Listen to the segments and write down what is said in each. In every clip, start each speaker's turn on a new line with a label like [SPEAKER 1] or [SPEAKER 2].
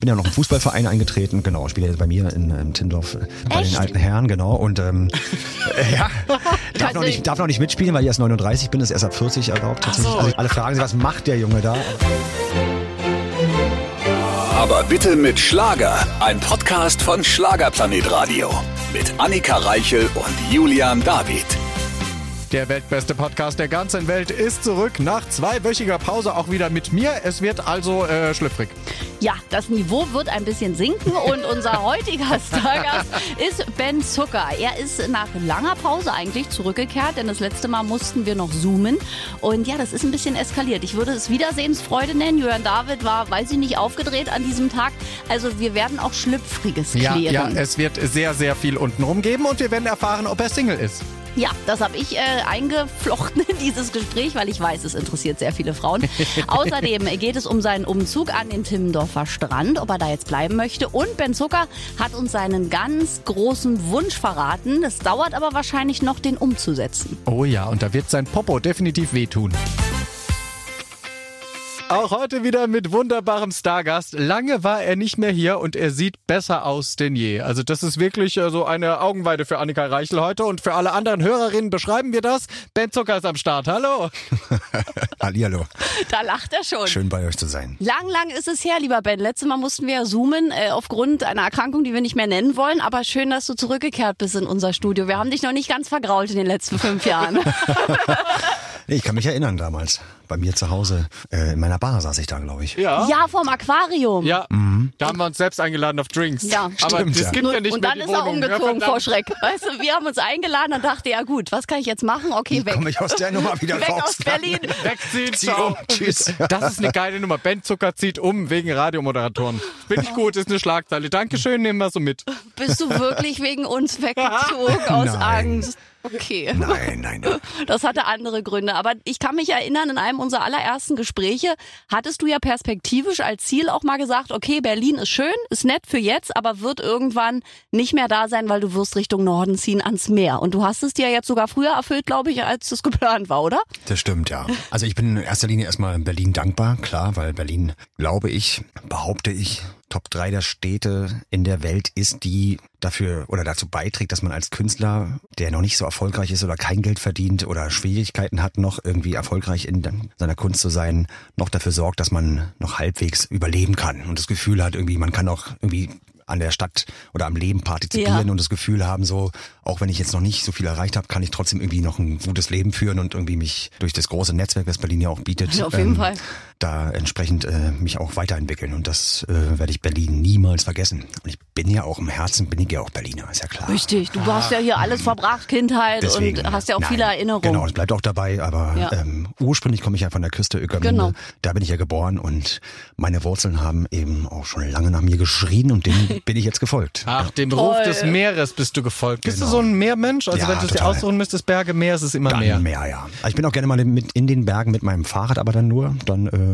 [SPEAKER 1] Bin ja noch im Fußballverein eingetreten, genau, spiele jetzt bei mir in, in Tindorf äh, bei
[SPEAKER 2] Echt?
[SPEAKER 1] den alten Herren, genau. Und ähm, äh, ja, darf noch, nicht, darf noch nicht mitspielen, weil ich erst 39 bin, ist erst ab 40 erlaubt. tatsächlich.
[SPEAKER 2] so.
[SPEAKER 1] Also alle fragen sich, was macht der Junge da?
[SPEAKER 3] Aber bitte mit Schlager. Ein Podcast von Schlagerplanet Radio. Mit Annika Reichel und Julian David.
[SPEAKER 4] Der weltbeste Podcast der ganzen Welt ist zurück nach zweiwöchiger Pause auch wieder mit mir. Es wird also äh, schlüpfrig.
[SPEAKER 2] Ja, das Niveau wird ein bisschen sinken und unser heutiger Stargast ist Ben Zucker. Er ist nach langer Pause eigentlich zurückgekehrt, denn das letzte Mal mussten wir noch zoomen. Und ja, das ist ein bisschen eskaliert. Ich würde es Wiedersehensfreude nennen. Jörn David war, weiß ich nicht, aufgedreht an diesem Tag. Also wir werden auch Schlüpfriges
[SPEAKER 4] Ja,
[SPEAKER 2] klären.
[SPEAKER 4] ja, es wird sehr, sehr viel untenrum geben und wir werden erfahren, ob er Single ist.
[SPEAKER 2] Ja, das habe ich äh, eingeflochten in dieses Gespräch, weil ich weiß, es interessiert sehr viele Frauen. Außerdem geht es um seinen Umzug an den Timmendorfer Strand, ob er da jetzt bleiben möchte. Und Ben Zucker hat uns seinen ganz großen Wunsch verraten. Es dauert aber wahrscheinlich noch, den umzusetzen.
[SPEAKER 4] Oh ja, und da wird sein Popo definitiv wehtun. Auch heute wieder mit wunderbarem Stargast. Lange war er nicht mehr hier und er sieht besser aus denn je. Also das ist wirklich äh, so eine Augenweide für Annika Reichel heute und für alle anderen Hörerinnen beschreiben wir das. Ben Zucker ist am Start. Hallo.
[SPEAKER 1] Hallihallo,
[SPEAKER 2] Da lacht er schon.
[SPEAKER 1] schön bei euch zu sein.
[SPEAKER 2] Lang, lang ist es her, lieber Ben. Letztes Mal mussten wir ja zoomen äh, aufgrund einer Erkrankung, die wir nicht mehr nennen wollen. Aber schön, dass du zurückgekehrt bist in unser Studio. Wir haben dich noch nicht ganz vergrault in den letzten fünf Jahren.
[SPEAKER 1] Nee, ich kann mich erinnern damals, bei mir zu Hause, äh, in meiner Bar saß ich da, glaube ich.
[SPEAKER 4] Ja.
[SPEAKER 2] ja, vom Aquarium.
[SPEAKER 4] Ja, da haben wir uns selbst eingeladen auf Drinks.
[SPEAKER 2] Ja,
[SPEAKER 4] aber
[SPEAKER 1] stimmt,
[SPEAKER 4] das
[SPEAKER 1] ja.
[SPEAKER 4] gibt ja nicht
[SPEAKER 2] und
[SPEAKER 4] mehr
[SPEAKER 2] dann
[SPEAKER 4] die
[SPEAKER 2] ist er
[SPEAKER 4] Wohnung. Ja,
[SPEAKER 2] umgezogen vor
[SPEAKER 4] verdammt.
[SPEAKER 2] Schreck. Weißt du, wir haben uns eingeladen und dachte, ja gut, was kann ich jetzt machen? Okay, weg.
[SPEAKER 1] Komme ich aus der Nummer wieder
[SPEAKER 2] Weg
[SPEAKER 1] raus?
[SPEAKER 2] aus Berlin.
[SPEAKER 4] Wegziehen,
[SPEAKER 1] Zieh
[SPEAKER 4] ciao.
[SPEAKER 1] um, tschüss.
[SPEAKER 4] Das ist eine geile Nummer. Ben Zucker zieht um wegen Radiomoderatoren. Finde ich gut, ist eine Schlagzeile. Dankeschön, nehmen wir so mit.
[SPEAKER 2] Bist du wirklich wegen uns weggezogen aus
[SPEAKER 1] Nein.
[SPEAKER 2] Angst? Okay.
[SPEAKER 1] Nein, nein, nein.
[SPEAKER 2] Das hatte andere Gründe. Aber ich kann mich erinnern, in einem unserer allerersten Gespräche hattest du ja perspektivisch als Ziel auch mal gesagt, okay, Berlin ist schön, ist nett für jetzt, aber wird irgendwann nicht mehr da sein, weil du wirst Richtung Norden ziehen ans Meer. Und du hast es dir jetzt sogar früher erfüllt, glaube ich, als es geplant war, oder?
[SPEAKER 1] Das stimmt, ja. Also ich bin in erster Linie erstmal Berlin dankbar, klar, weil Berlin, glaube ich, behaupte ich, Top 3 der Städte in der Welt ist, die dafür oder dazu beiträgt, dass man als Künstler, der noch nicht so erfolgreich ist oder kein Geld verdient oder Schwierigkeiten hat, noch irgendwie erfolgreich in seiner Kunst zu sein, noch dafür sorgt, dass man noch halbwegs überleben kann und das Gefühl hat, irgendwie, man kann auch irgendwie an der Stadt oder am Leben partizipieren
[SPEAKER 2] Ja.
[SPEAKER 1] und das Gefühl haben, so, auch wenn ich jetzt noch nicht so viel erreicht habe, kann ich trotzdem irgendwie noch ein gutes Leben führen und irgendwie mich durch das große Netzwerk, das Berlin ja auch bietet, ähm,
[SPEAKER 2] Ja, auf jeden Fall.
[SPEAKER 1] Da entsprechend äh, mich auch weiterentwickeln. Und das äh, werde ich Berlin niemals vergessen. Und ich bin ja auch im Herzen, bin ich ja auch Berliner, ist ja klar.
[SPEAKER 2] Richtig. Du hast ja hier alles verbracht, Kindheit
[SPEAKER 1] Deswegen,
[SPEAKER 2] und hast ja auch
[SPEAKER 1] nein,
[SPEAKER 2] viele Erinnerungen.
[SPEAKER 1] Genau, es bleibt auch dabei, aber
[SPEAKER 2] Ja.
[SPEAKER 1] ähm, ursprünglich komme ich ja von der Küste Ökermünde.
[SPEAKER 2] Genau.
[SPEAKER 1] Da bin ich ja geboren und meine Wurzeln haben eben auch schon lange nach mir geschrien und dem bin ich jetzt gefolgt.
[SPEAKER 4] Ach, dem Ruf des Meeres bist du gefolgt. Bist
[SPEAKER 1] Genau.
[SPEAKER 4] du so ein Meermensch? Also
[SPEAKER 1] Ja,
[SPEAKER 4] wenn du es dir aussuchen müsstest, Berge, Meer, ist es immer
[SPEAKER 1] Dann
[SPEAKER 4] Meer.
[SPEAKER 1] mehr, ja. Also ich bin auch gerne mal mit in den Bergen mit meinem Fahrrad, aber dann nur, dann äh,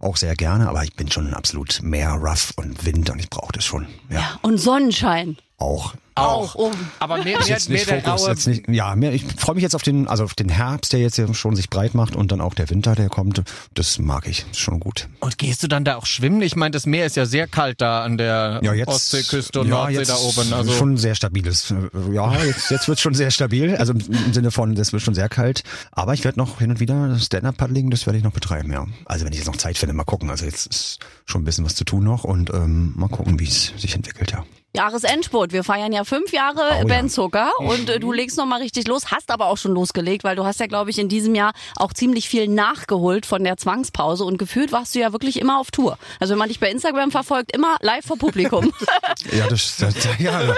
[SPEAKER 1] auch sehr gerne. Aber ich bin schon absolut mehr rough und Wind und ich brauche das schon. Ja,
[SPEAKER 2] Ja, und Sonnenschein.
[SPEAKER 1] Auch.
[SPEAKER 2] Auch. Oh.
[SPEAKER 4] Aber mehr, mehr,
[SPEAKER 1] jetzt
[SPEAKER 4] mehr der
[SPEAKER 1] Fokus, jetzt nicht, ja, mehr, ich freue mich jetzt auf den, also auf den Herbst, der jetzt schon sich breit macht und dann auch der Winter, der kommt. Das mag ich, schon gut.
[SPEAKER 4] Und gehst du dann da auch schwimmen? Ich meine, das Meer ist ja sehr kalt da an der
[SPEAKER 1] Ja, jetzt,
[SPEAKER 4] Ostseeküste und
[SPEAKER 1] ja,
[SPEAKER 4] Nordsee da oben. Also
[SPEAKER 1] schon sehr stabiles. Ja, jetzt, jetzt wird schon sehr stabil. Also im, im Sinne von, das wird schon sehr kalt. Aber ich werde noch hin und wieder Stand-Up-Paddling, das werde ich noch betreiben, ja. Also wenn ich jetzt noch Zeit finde, mal gucken. Also jetzt ist schon ein bisschen was zu tun noch und ähm, mal gucken, wie es sich entwickelt, ja.
[SPEAKER 2] Jahresendspurt. Wir feiern ja fünf Jahre
[SPEAKER 1] Oh ja.
[SPEAKER 2] Ben Zucker und äh, du legst noch mal richtig los, hast aber auch schon losgelegt, weil du hast ja, glaube ich, in diesem Jahr auch ziemlich viel nachgeholt von der Zwangspause und gefühlt warst du ja wirklich immer auf Tour. Also wenn man dich bei Instagram verfolgt, immer live vor Publikum.
[SPEAKER 1] Ja, das, das ja,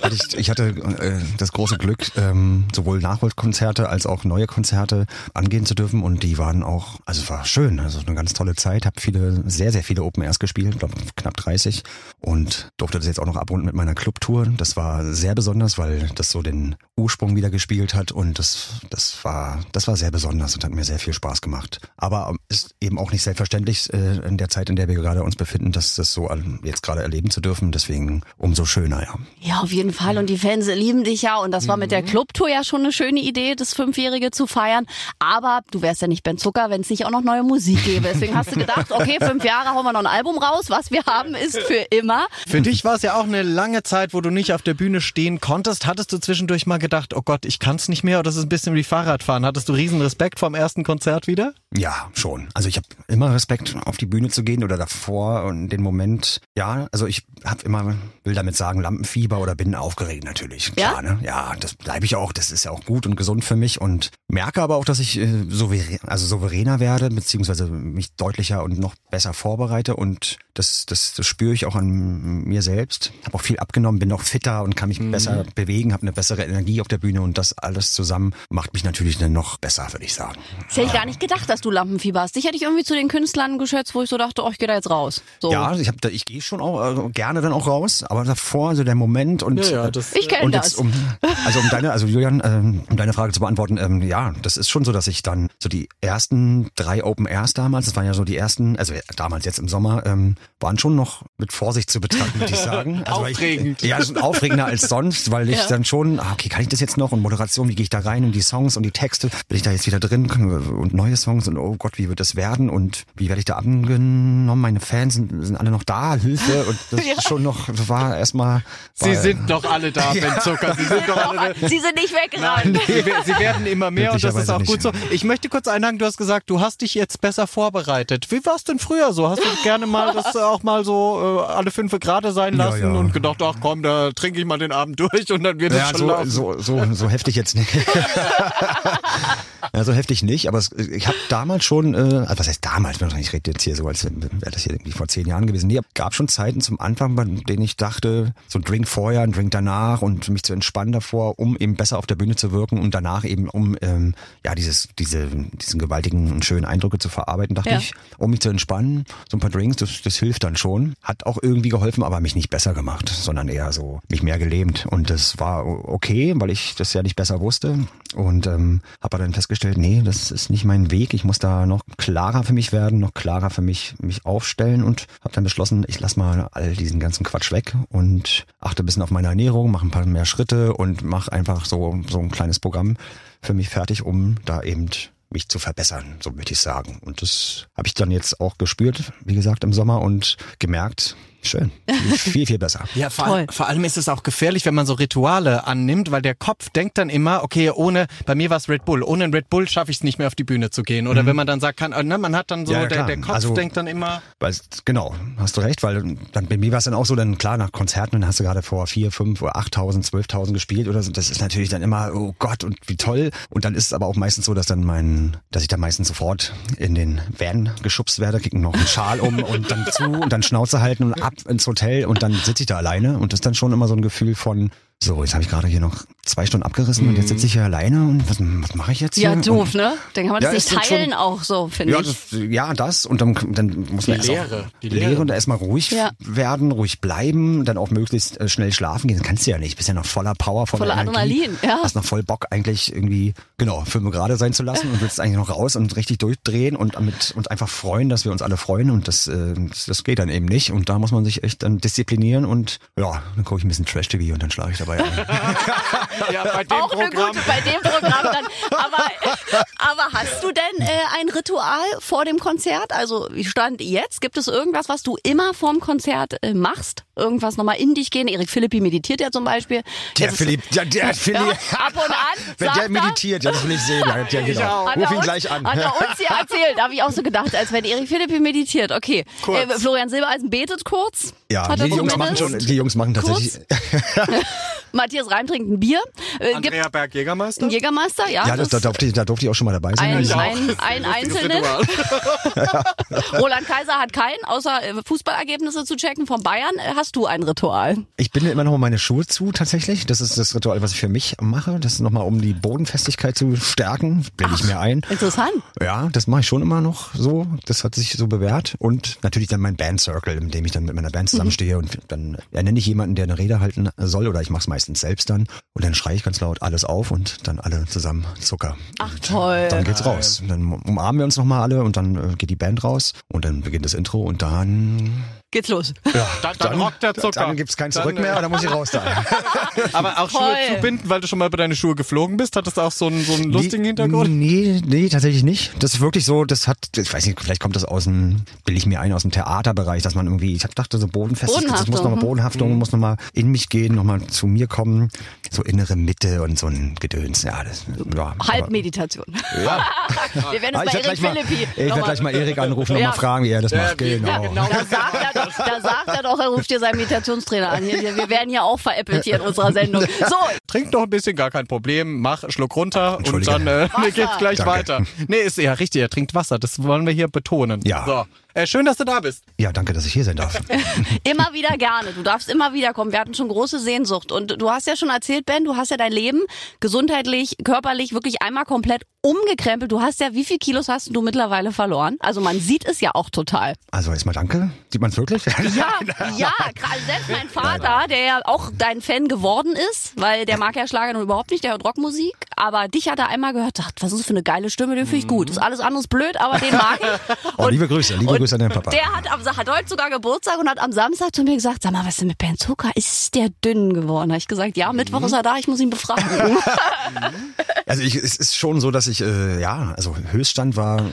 [SPEAKER 1] hatte ich, ich hatte äh, das große Glück, ähm, sowohl Nachholkonzerte als auch neue Konzerte angehen zu dürfen und die waren auch, also es war schön, also eine ganz tolle Zeit, habe viele, sehr, sehr viele Open Airs gespielt, glaube knapp 30 und durfte das jetzt auch noch verbunden mit meiner Clubtour. Das war sehr besonders, weil das so den Ursprung wieder gespielt hat und das, das war, das war sehr besonders und hat mir sehr viel Spaß gemacht. Aber ist eben auch nicht selbstverständlich äh, in der Zeit, in der wir gerade uns befinden, dass das so jetzt gerade erleben zu dürfen. Deswegen umso schöner, ja.
[SPEAKER 2] Ja, auf jeden Fall. Und die Fans lieben dich ja. Und das war mit der Clubtour ja schon eine schöne Idee, das Fünfjährige zu feiern. Aber du wärst ja nicht Ben Zucker, wenn es nicht auch noch neue Musik gäbe. Deswegen hast du gedacht, okay, fünf Jahre hauen wir noch ein Album raus. Was wir haben, ist für immer.
[SPEAKER 4] Für dich war es ja auch eine lange Zeit, wo du nicht auf der Bühne stehen konntest. Hattest du zwischendurch mal gedacht, oh Gott, ich kann es nicht mehr oder das ist ein bisschen wie Fahrradfahren? Hattest du riesen Respekt vom ersten Konzert wieder?
[SPEAKER 1] Ja, schon. Also ich habe immer Respekt, auf die Bühne zu gehen oder davor und den Moment. Ja, also ich habe immer, will damit sagen, Lampenfieber oder bin aufgeregt natürlich. Klar,
[SPEAKER 2] Ja?
[SPEAKER 1] ne? Ja, das bleibe ich auch. Das ist ja auch gut und gesund für mich und merke aber auch, dass ich äh, souverän, also souveräner werde, beziehungsweise mich deutlicher und noch besser vorbereite und das, das, das spüre ich auch an mir selbst. Habe auch viel abgenommen, bin noch fitter und kann mich besser bewegen, habe eine bessere Energie auf der Bühne und das alles zusammen macht mich natürlich dann noch besser, würde ich sagen.
[SPEAKER 2] Das hätte ich gar nicht gedacht, dass du Lampenfieber hast. Dich hätte ich irgendwie zu den Künstlern geschätzt, wo ich so dachte, oh, ich gehe da jetzt raus. So.
[SPEAKER 1] Ja, ich habe, ich gehe schon auch äh, gerne dann auch raus, aber davor so der Moment und
[SPEAKER 4] Ja, ja,
[SPEAKER 1] äh,
[SPEAKER 4] das-
[SPEAKER 2] Ich kenne
[SPEAKER 1] und
[SPEAKER 2] das.
[SPEAKER 1] jetzt um also um deine also Julian ähm, um deine Frage zu beantworten ähm, ja das ist schon so dass ich dann so die ersten drei Open Airs damals das waren ja so die ersten also damals jetzt im Sommer ähm, waren schon noch mit Vorsicht zu betrachten würde ich sagen also
[SPEAKER 4] Aufregend.
[SPEAKER 1] ich, ja schon aufregender als sonst weil ich
[SPEAKER 2] Ja.
[SPEAKER 1] dann schon ah, okay kann ich das jetzt noch und Moderation wie gehe ich da rein und die Songs und die Texte bin ich da jetzt wieder drin und neue Songs und oh Gott wie wird das werden und wie werde ich da angenommen meine Fans sind, sind alle noch da Hilfe und das
[SPEAKER 2] Ja.
[SPEAKER 1] ist schon noch war erstmal
[SPEAKER 4] Sie sind doch alle da, Ben Zucker. Sie sind doch alle da.
[SPEAKER 2] Sie sind nicht weggerannt.
[SPEAKER 4] Sie, wer- sie werden immer mehr und das ist auch gut so. Ich möchte kurz einhaken, du hast gesagt, du hast dich jetzt besser vorbereitet. Wie war es denn früher so? Hast du gerne mal das auch mal so äh, alle fünf gerade sein
[SPEAKER 1] Ja,
[SPEAKER 4] lassen
[SPEAKER 1] ja.
[SPEAKER 4] Und gedacht, ach komm, da trinke ich mal den Abend durch und dann wird es
[SPEAKER 1] Ja,
[SPEAKER 4] schon
[SPEAKER 1] so,
[SPEAKER 4] laufen.
[SPEAKER 1] so, so, so heftig jetzt nicht. ja, so heftig nicht, aber es, ich habe damals schon, äh, also was heißt damals, ich rede jetzt hier so, als wäre das hier irgendwie vor zehn Jahren gewesen. Nee, gab schon Zeiten zum Anfang, bei denen ich dachte, so ein Drink vorher, ein Drink danach und mich zu entspannen davor, um eben besser auf der Bühne zu wirken und danach eben, um ähm, ja dieses, diese, diesen gewaltigen und schönen Eindrücke zu verarbeiten, dachte
[SPEAKER 2] Ja.
[SPEAKER 1] ich, um mich zu entspannen, so ein paar Drinks, das, das hilft dann schon. Hat auch irgendwie geholfen, aber mich nicht besser gemacht, sondern eher so mich mehr gelähmt. Und das war okay, weil ich das ja nicht besser wusste. Und ähm, habe dann festgestellt, nee, das ist nicht mein Weg. Ich muss da noch klarer für mich werden, noch klarer für mich mich aufstellen und habe dann beschlossen, ich lass mal all diesen ganzen Quatsch weg und achte ein bisschen auf meine Ernährung, mache ein paar mehr Schritte und mache einfach so so ein kleines Programm für mich fertig, um da eben mich zu verbessern, so möchte ich sagen. Und das habe ich dann jetzt auch gespürt, wie gesagt, im Sommer und gemerkt, schön, viel, viel, besser.
[SPEAKER 4] Ja, vor,
[SPEAKER 2] Toll.
[SPEAKER 4] vor allem ist es auch gefährlich, wenn man so Rituale annimmt, weil der Kopf denkt dann immer, okay, ohne, bei mir war es Red Bull, ohne Red Bull schaffe ich es nicht mehr auf die Bühne zu gehen. Oder wenn man dann sagt, kann, äh, ne, man hat dann so,
[SPEAKER 1] Ja,
[SPEAKER 4] der, der Kopf
[SPEAKER 1] Also-
[SPEAKER 4] denkt dann immer,
[SPEAKER 1] Weil, genau, hast du recht, weil dann bei mir war es dann auch so, dann klar, nach Konzerten, dann hast du gerade vor vier, fünf oder 8.000, 12.000 gespielt oder so. Das ist natürlich dann immer, oh Gott, und wie toll. Und dann ist es aber auch meistens so, dass dann mein, dass ich dann meistens sofort in den Van geschubst werde, kriegen noch einen Schal um und dann zu und dann Schnauze halten und ab ins Hotel und dann sitze ich da alleine und das ist dann schon immer so ein Gefühl von, so, jetzt habe ich gerade hier noch zwei Stunden abgerissen und jetzt sitze ich hier alleine und was, was mache ich jetzt hier?
[SPEAKER 2] Ja,
[SPEAKER 1] Und-
[SPEAKER 2] doof, ne? Dann kann man das
[SPEAKER 1] Ja,
[SPEAKER 2] nicht
[SPEAKER 1] ist schon-
[SPEAKER 2] teilen auch so, finde
[SPEAKER 1] ja,
[SPEAKER 2] ich.
[SPEAKER 1] das, ja, das und dann, dann muss man
[SPEAKER 4] Die
[SPEAKER 1] erst
[SPEAKER 4] Leere,
[SPEAKER 1] auch
[SPEAKER 4] die. Leere
[SPEAKER 1] und erstmal ruhig
[SPEAKER 2] Ja.
[SPEAKER 1] werden, ruhig bleiben, dann auch möglichst äh, schnell schlafen gehen. Das kannst du ja nicht. Bist ja noch voller Power, voller,
[SPEAKER 2] Voller
[SPEAKER 1] Energie.
[SPEAKER 2] Adrenalin, ja.
[SPEAKER 1] Hast noch voll Bock eigentlich irgendwie genau Filme gerade sein zu lassen und willst eigentlich noch raus und richtig durchdrehen und damit uns einfach freuen, dass wir uns alle freuen und das, äh, das, das geht dann eben nicht und da muss man sich echt dann disziplinieren und ja, dann gucke ich ein bisschen Trash TV und dann schlage ich dabei ein.
[SPEAKER 4] ja, bei dem
[SPEAKER 2] Auch eine
[SPEAKER 4] Programm.
[SPEAKER 2] gute bei dem Programm dann. Aber, aber hast du denn äh, ein Ritual vor dem Konzert? Also wie stand jetzt? Gibt es irgendwas, was du immer vorm Konzert äh, machst? Irgendwas nochmal in dich gehen? Erik Philippi meditiert ja zum Beispiel.
[SPEAKER 1] Der Philipp, der, der Philipp.
[SPEAKER 2] Ja, ab und an
[SPEAKER 1] Wenn
[SPEAKER 2] sagt
[SPEAKER 1] der
[SPEAKER 2] er-
[SPEAKER 1] meditiert, ja, das will ich sehen. Ja, ja, genau. Ruf
[SPEAKER 2] er
[SPEAKER 1] ihn
[SPEAKER 2] uns-
[SPEAKER 1] gleich an.
[SPEAKER 2] Hat er uns hier erzählt. Da habe ich auch so gedacht, als wenn Erik Philippi meditiert. Okay.
[SPEAKER 4] Kurz.
[SPEAKER 2] Äh, Florian Silbereisen betet kurz.
[SPEAKER 1] Ja,
[SPEAKER 2] Hat er
[SPEAKER 1] die Jungs machen schon, die Jungs machen tatsächlich.
[SPEAKER 2] Matthias Reim trinkt ein Bier. Äh,
[SPEAKER 4] Andrea Berg Jägermeister?
[SPEAKER 2] einen Jägermeister, ja.
[SPEAKER 1] Ja, das, da, durfte ich, da durfte ich auch schon mal dabei sein.
[SPEAKER 2] ein,
[SPEAKER 1] Ja.
[SPEAKER 2] ein, ein einzelnen. Roland Kaiser hat keinen, außer äh, Fußballergebnisse zu checken von Bayern. Äh, Hast du ein Ritual?
[SPEAKER 1] Ich binde immer noch mal meine Schuhe zu, tatsächlich. Das ist das Ritual, was ich für mich mache. Das ist nochmal, um die Bodenfestigkeit zu stärken, bilde ich mir ein.
[SPEAKER 2] Interessant.
[SPEAKER 1] Ja, das mache ich schon immer noch so. Das hat sich so bewährt. Und natürlich dann mein Bandcircle, in dem ich dann mit meiner Band zusammenstehe und dann ja, nenne ich jemanden, der eine Rede halten soll oder ich mache es meistens selbst dann. Und dann schreie ich ganz laut alles auf und dann alle zusammen Zucker.
[SPEAKER 2] Ach toll.
[SPEAKER 1] Dann geht's raus. Dann umarmen wir uns nochmal alle und dann äh, geht die Band raus und dann beginnt das Intro und dann,
[SPEAKER 2] Geht's los.
[SPEAKER 1] ja,
[SPEAKER 4] Dann- dann rockt der Zucker.
[SPEAKER 1] Dann gibt's kein Zurück
[SPEAKER 4] Dann,
[SPEAKER 1] mehr,
[SPEAKER 4] äh,
[SPEAKER 1] dann muss ich raus da.
[SPEAKER 4] Aber auch
[SPEAKER 2] Toll.
[SPEAKER 4] Schuhe zubinden, weil du schon mal über deine Schuhe geflogen bist? Hat das auch so einen, so einen lustigen Hintergrund?
[SPEAKER 1] Nee, nee, tatsächlich nicht. Das ist wirklich so, das hat, ich weiß nicht, vielleicht kommt das aus dem, will ich mir ein, aus dem Theaterbereich, dass man irgendwie, ich hab dachte so Bodenfestigkeit, das muss
[SPEAKER 2] Bodenhaftung,
[SPEAKER 1] nochmal
[SPEAKER 2] hm.
[SPEAKER 1] Bodenhaftung, muss nochmal in mich gehen, nochmal zu mir kommen, so innere Mitte und so ein Gedöns, ja, das, ja.
[SPEAKER 2] Halbmeditation.
[SPEAKER 1] Ja.
[SPEAKER 2] Wir werden
[SPEAKER 1] Ah,
[SPEAKER 2] uns
[SPEAKER 1] ich
[SPEAKER 2] bei
[SPEAKER 1] werde gleich,
[SPEAKER 2] Erik
[SPEAKER 1] mal-
[SPEAKER 2] Philippi.
[SPEAKER 1] ich werd
[SPEAKER 2] nochmal-
[SPEAKER 1] gleich mal Erik anrufen und
[SPEAKER 2] Ja.
[SPEAKER 1] mal fragen, wie er das macht.
[SPEAKER 4] wie-
[SPEAKER 1] Genau.
[SPEAKER 4] ja, genau.
[SPEAKER 2] Da sagt, er da sagt er doch, er ruft dir seinen Meditationstrainer an. Hier, wir werden ja auch veräppelt hier in unserer Sendung. So,
[SPEAKER 4] Trink noch ein bisschen, gar kein Problem. Mach Schluck runter und dann äh, geht's gleich
[SPEAKER 1] Danke.
[SPEAKER 4] weiter. Nee, ist ja richtig, er trinkt Wasser. Das wollen wir hier betonen.
[SPEAKER 1] Ja.
[SPEAKER 4] So. Äh, schön, dass du da bist.
[SPEAKER 1] Ja, danke, dass ich hier sein darf.
[SPEAKER 2] immer wieder gerne. Du darfst immer wieder kommen. Wir hatten schon große Sehnsucht. Und du hast ja schon erzählt, Ben, du hast ja dein Leben gesundheitlich, körperlich wirklich einmal komplett umgekrempelt. Du hast ja, wie viel Kilos hast du mittlerweile verloren? Also man sieht es ja auch total.
[SPEAKER 1] Also erstmal danke. Sieht man's wirklich?
[SPEAKER 2] Ja, ja, gerade selbst mein Vater, der ja auch dein Fan geworden ist, weil der mag ja Schlager nun überhaupt nicht, der hört Rockmusik, aber dich hat er einmal gehört, dachte, was ist das für eine geile Stimme, den finde ich gut. Ist alles anderes blöd, aber den mag ich.
[SPEAKER 1] Oh, liebe Grüße, liebe
[SPEAKER 2] und
[SPEAKER 1] Grüße an deinen Papa.
[SPEAKER 2] Der hat, am, hat heute sogar Geburtstag und hat am Samstag zu mir gesagt, sag mal, was ist denn mit Ben Zucker? Ist der dünn geworden? Habe ich gesagt, ja, Mittwoch ist er da, ich muss ihn befragen.
[SPEAKER 1] Also ich, es ist schon so, dass ich, äh, ja, also Höchststand war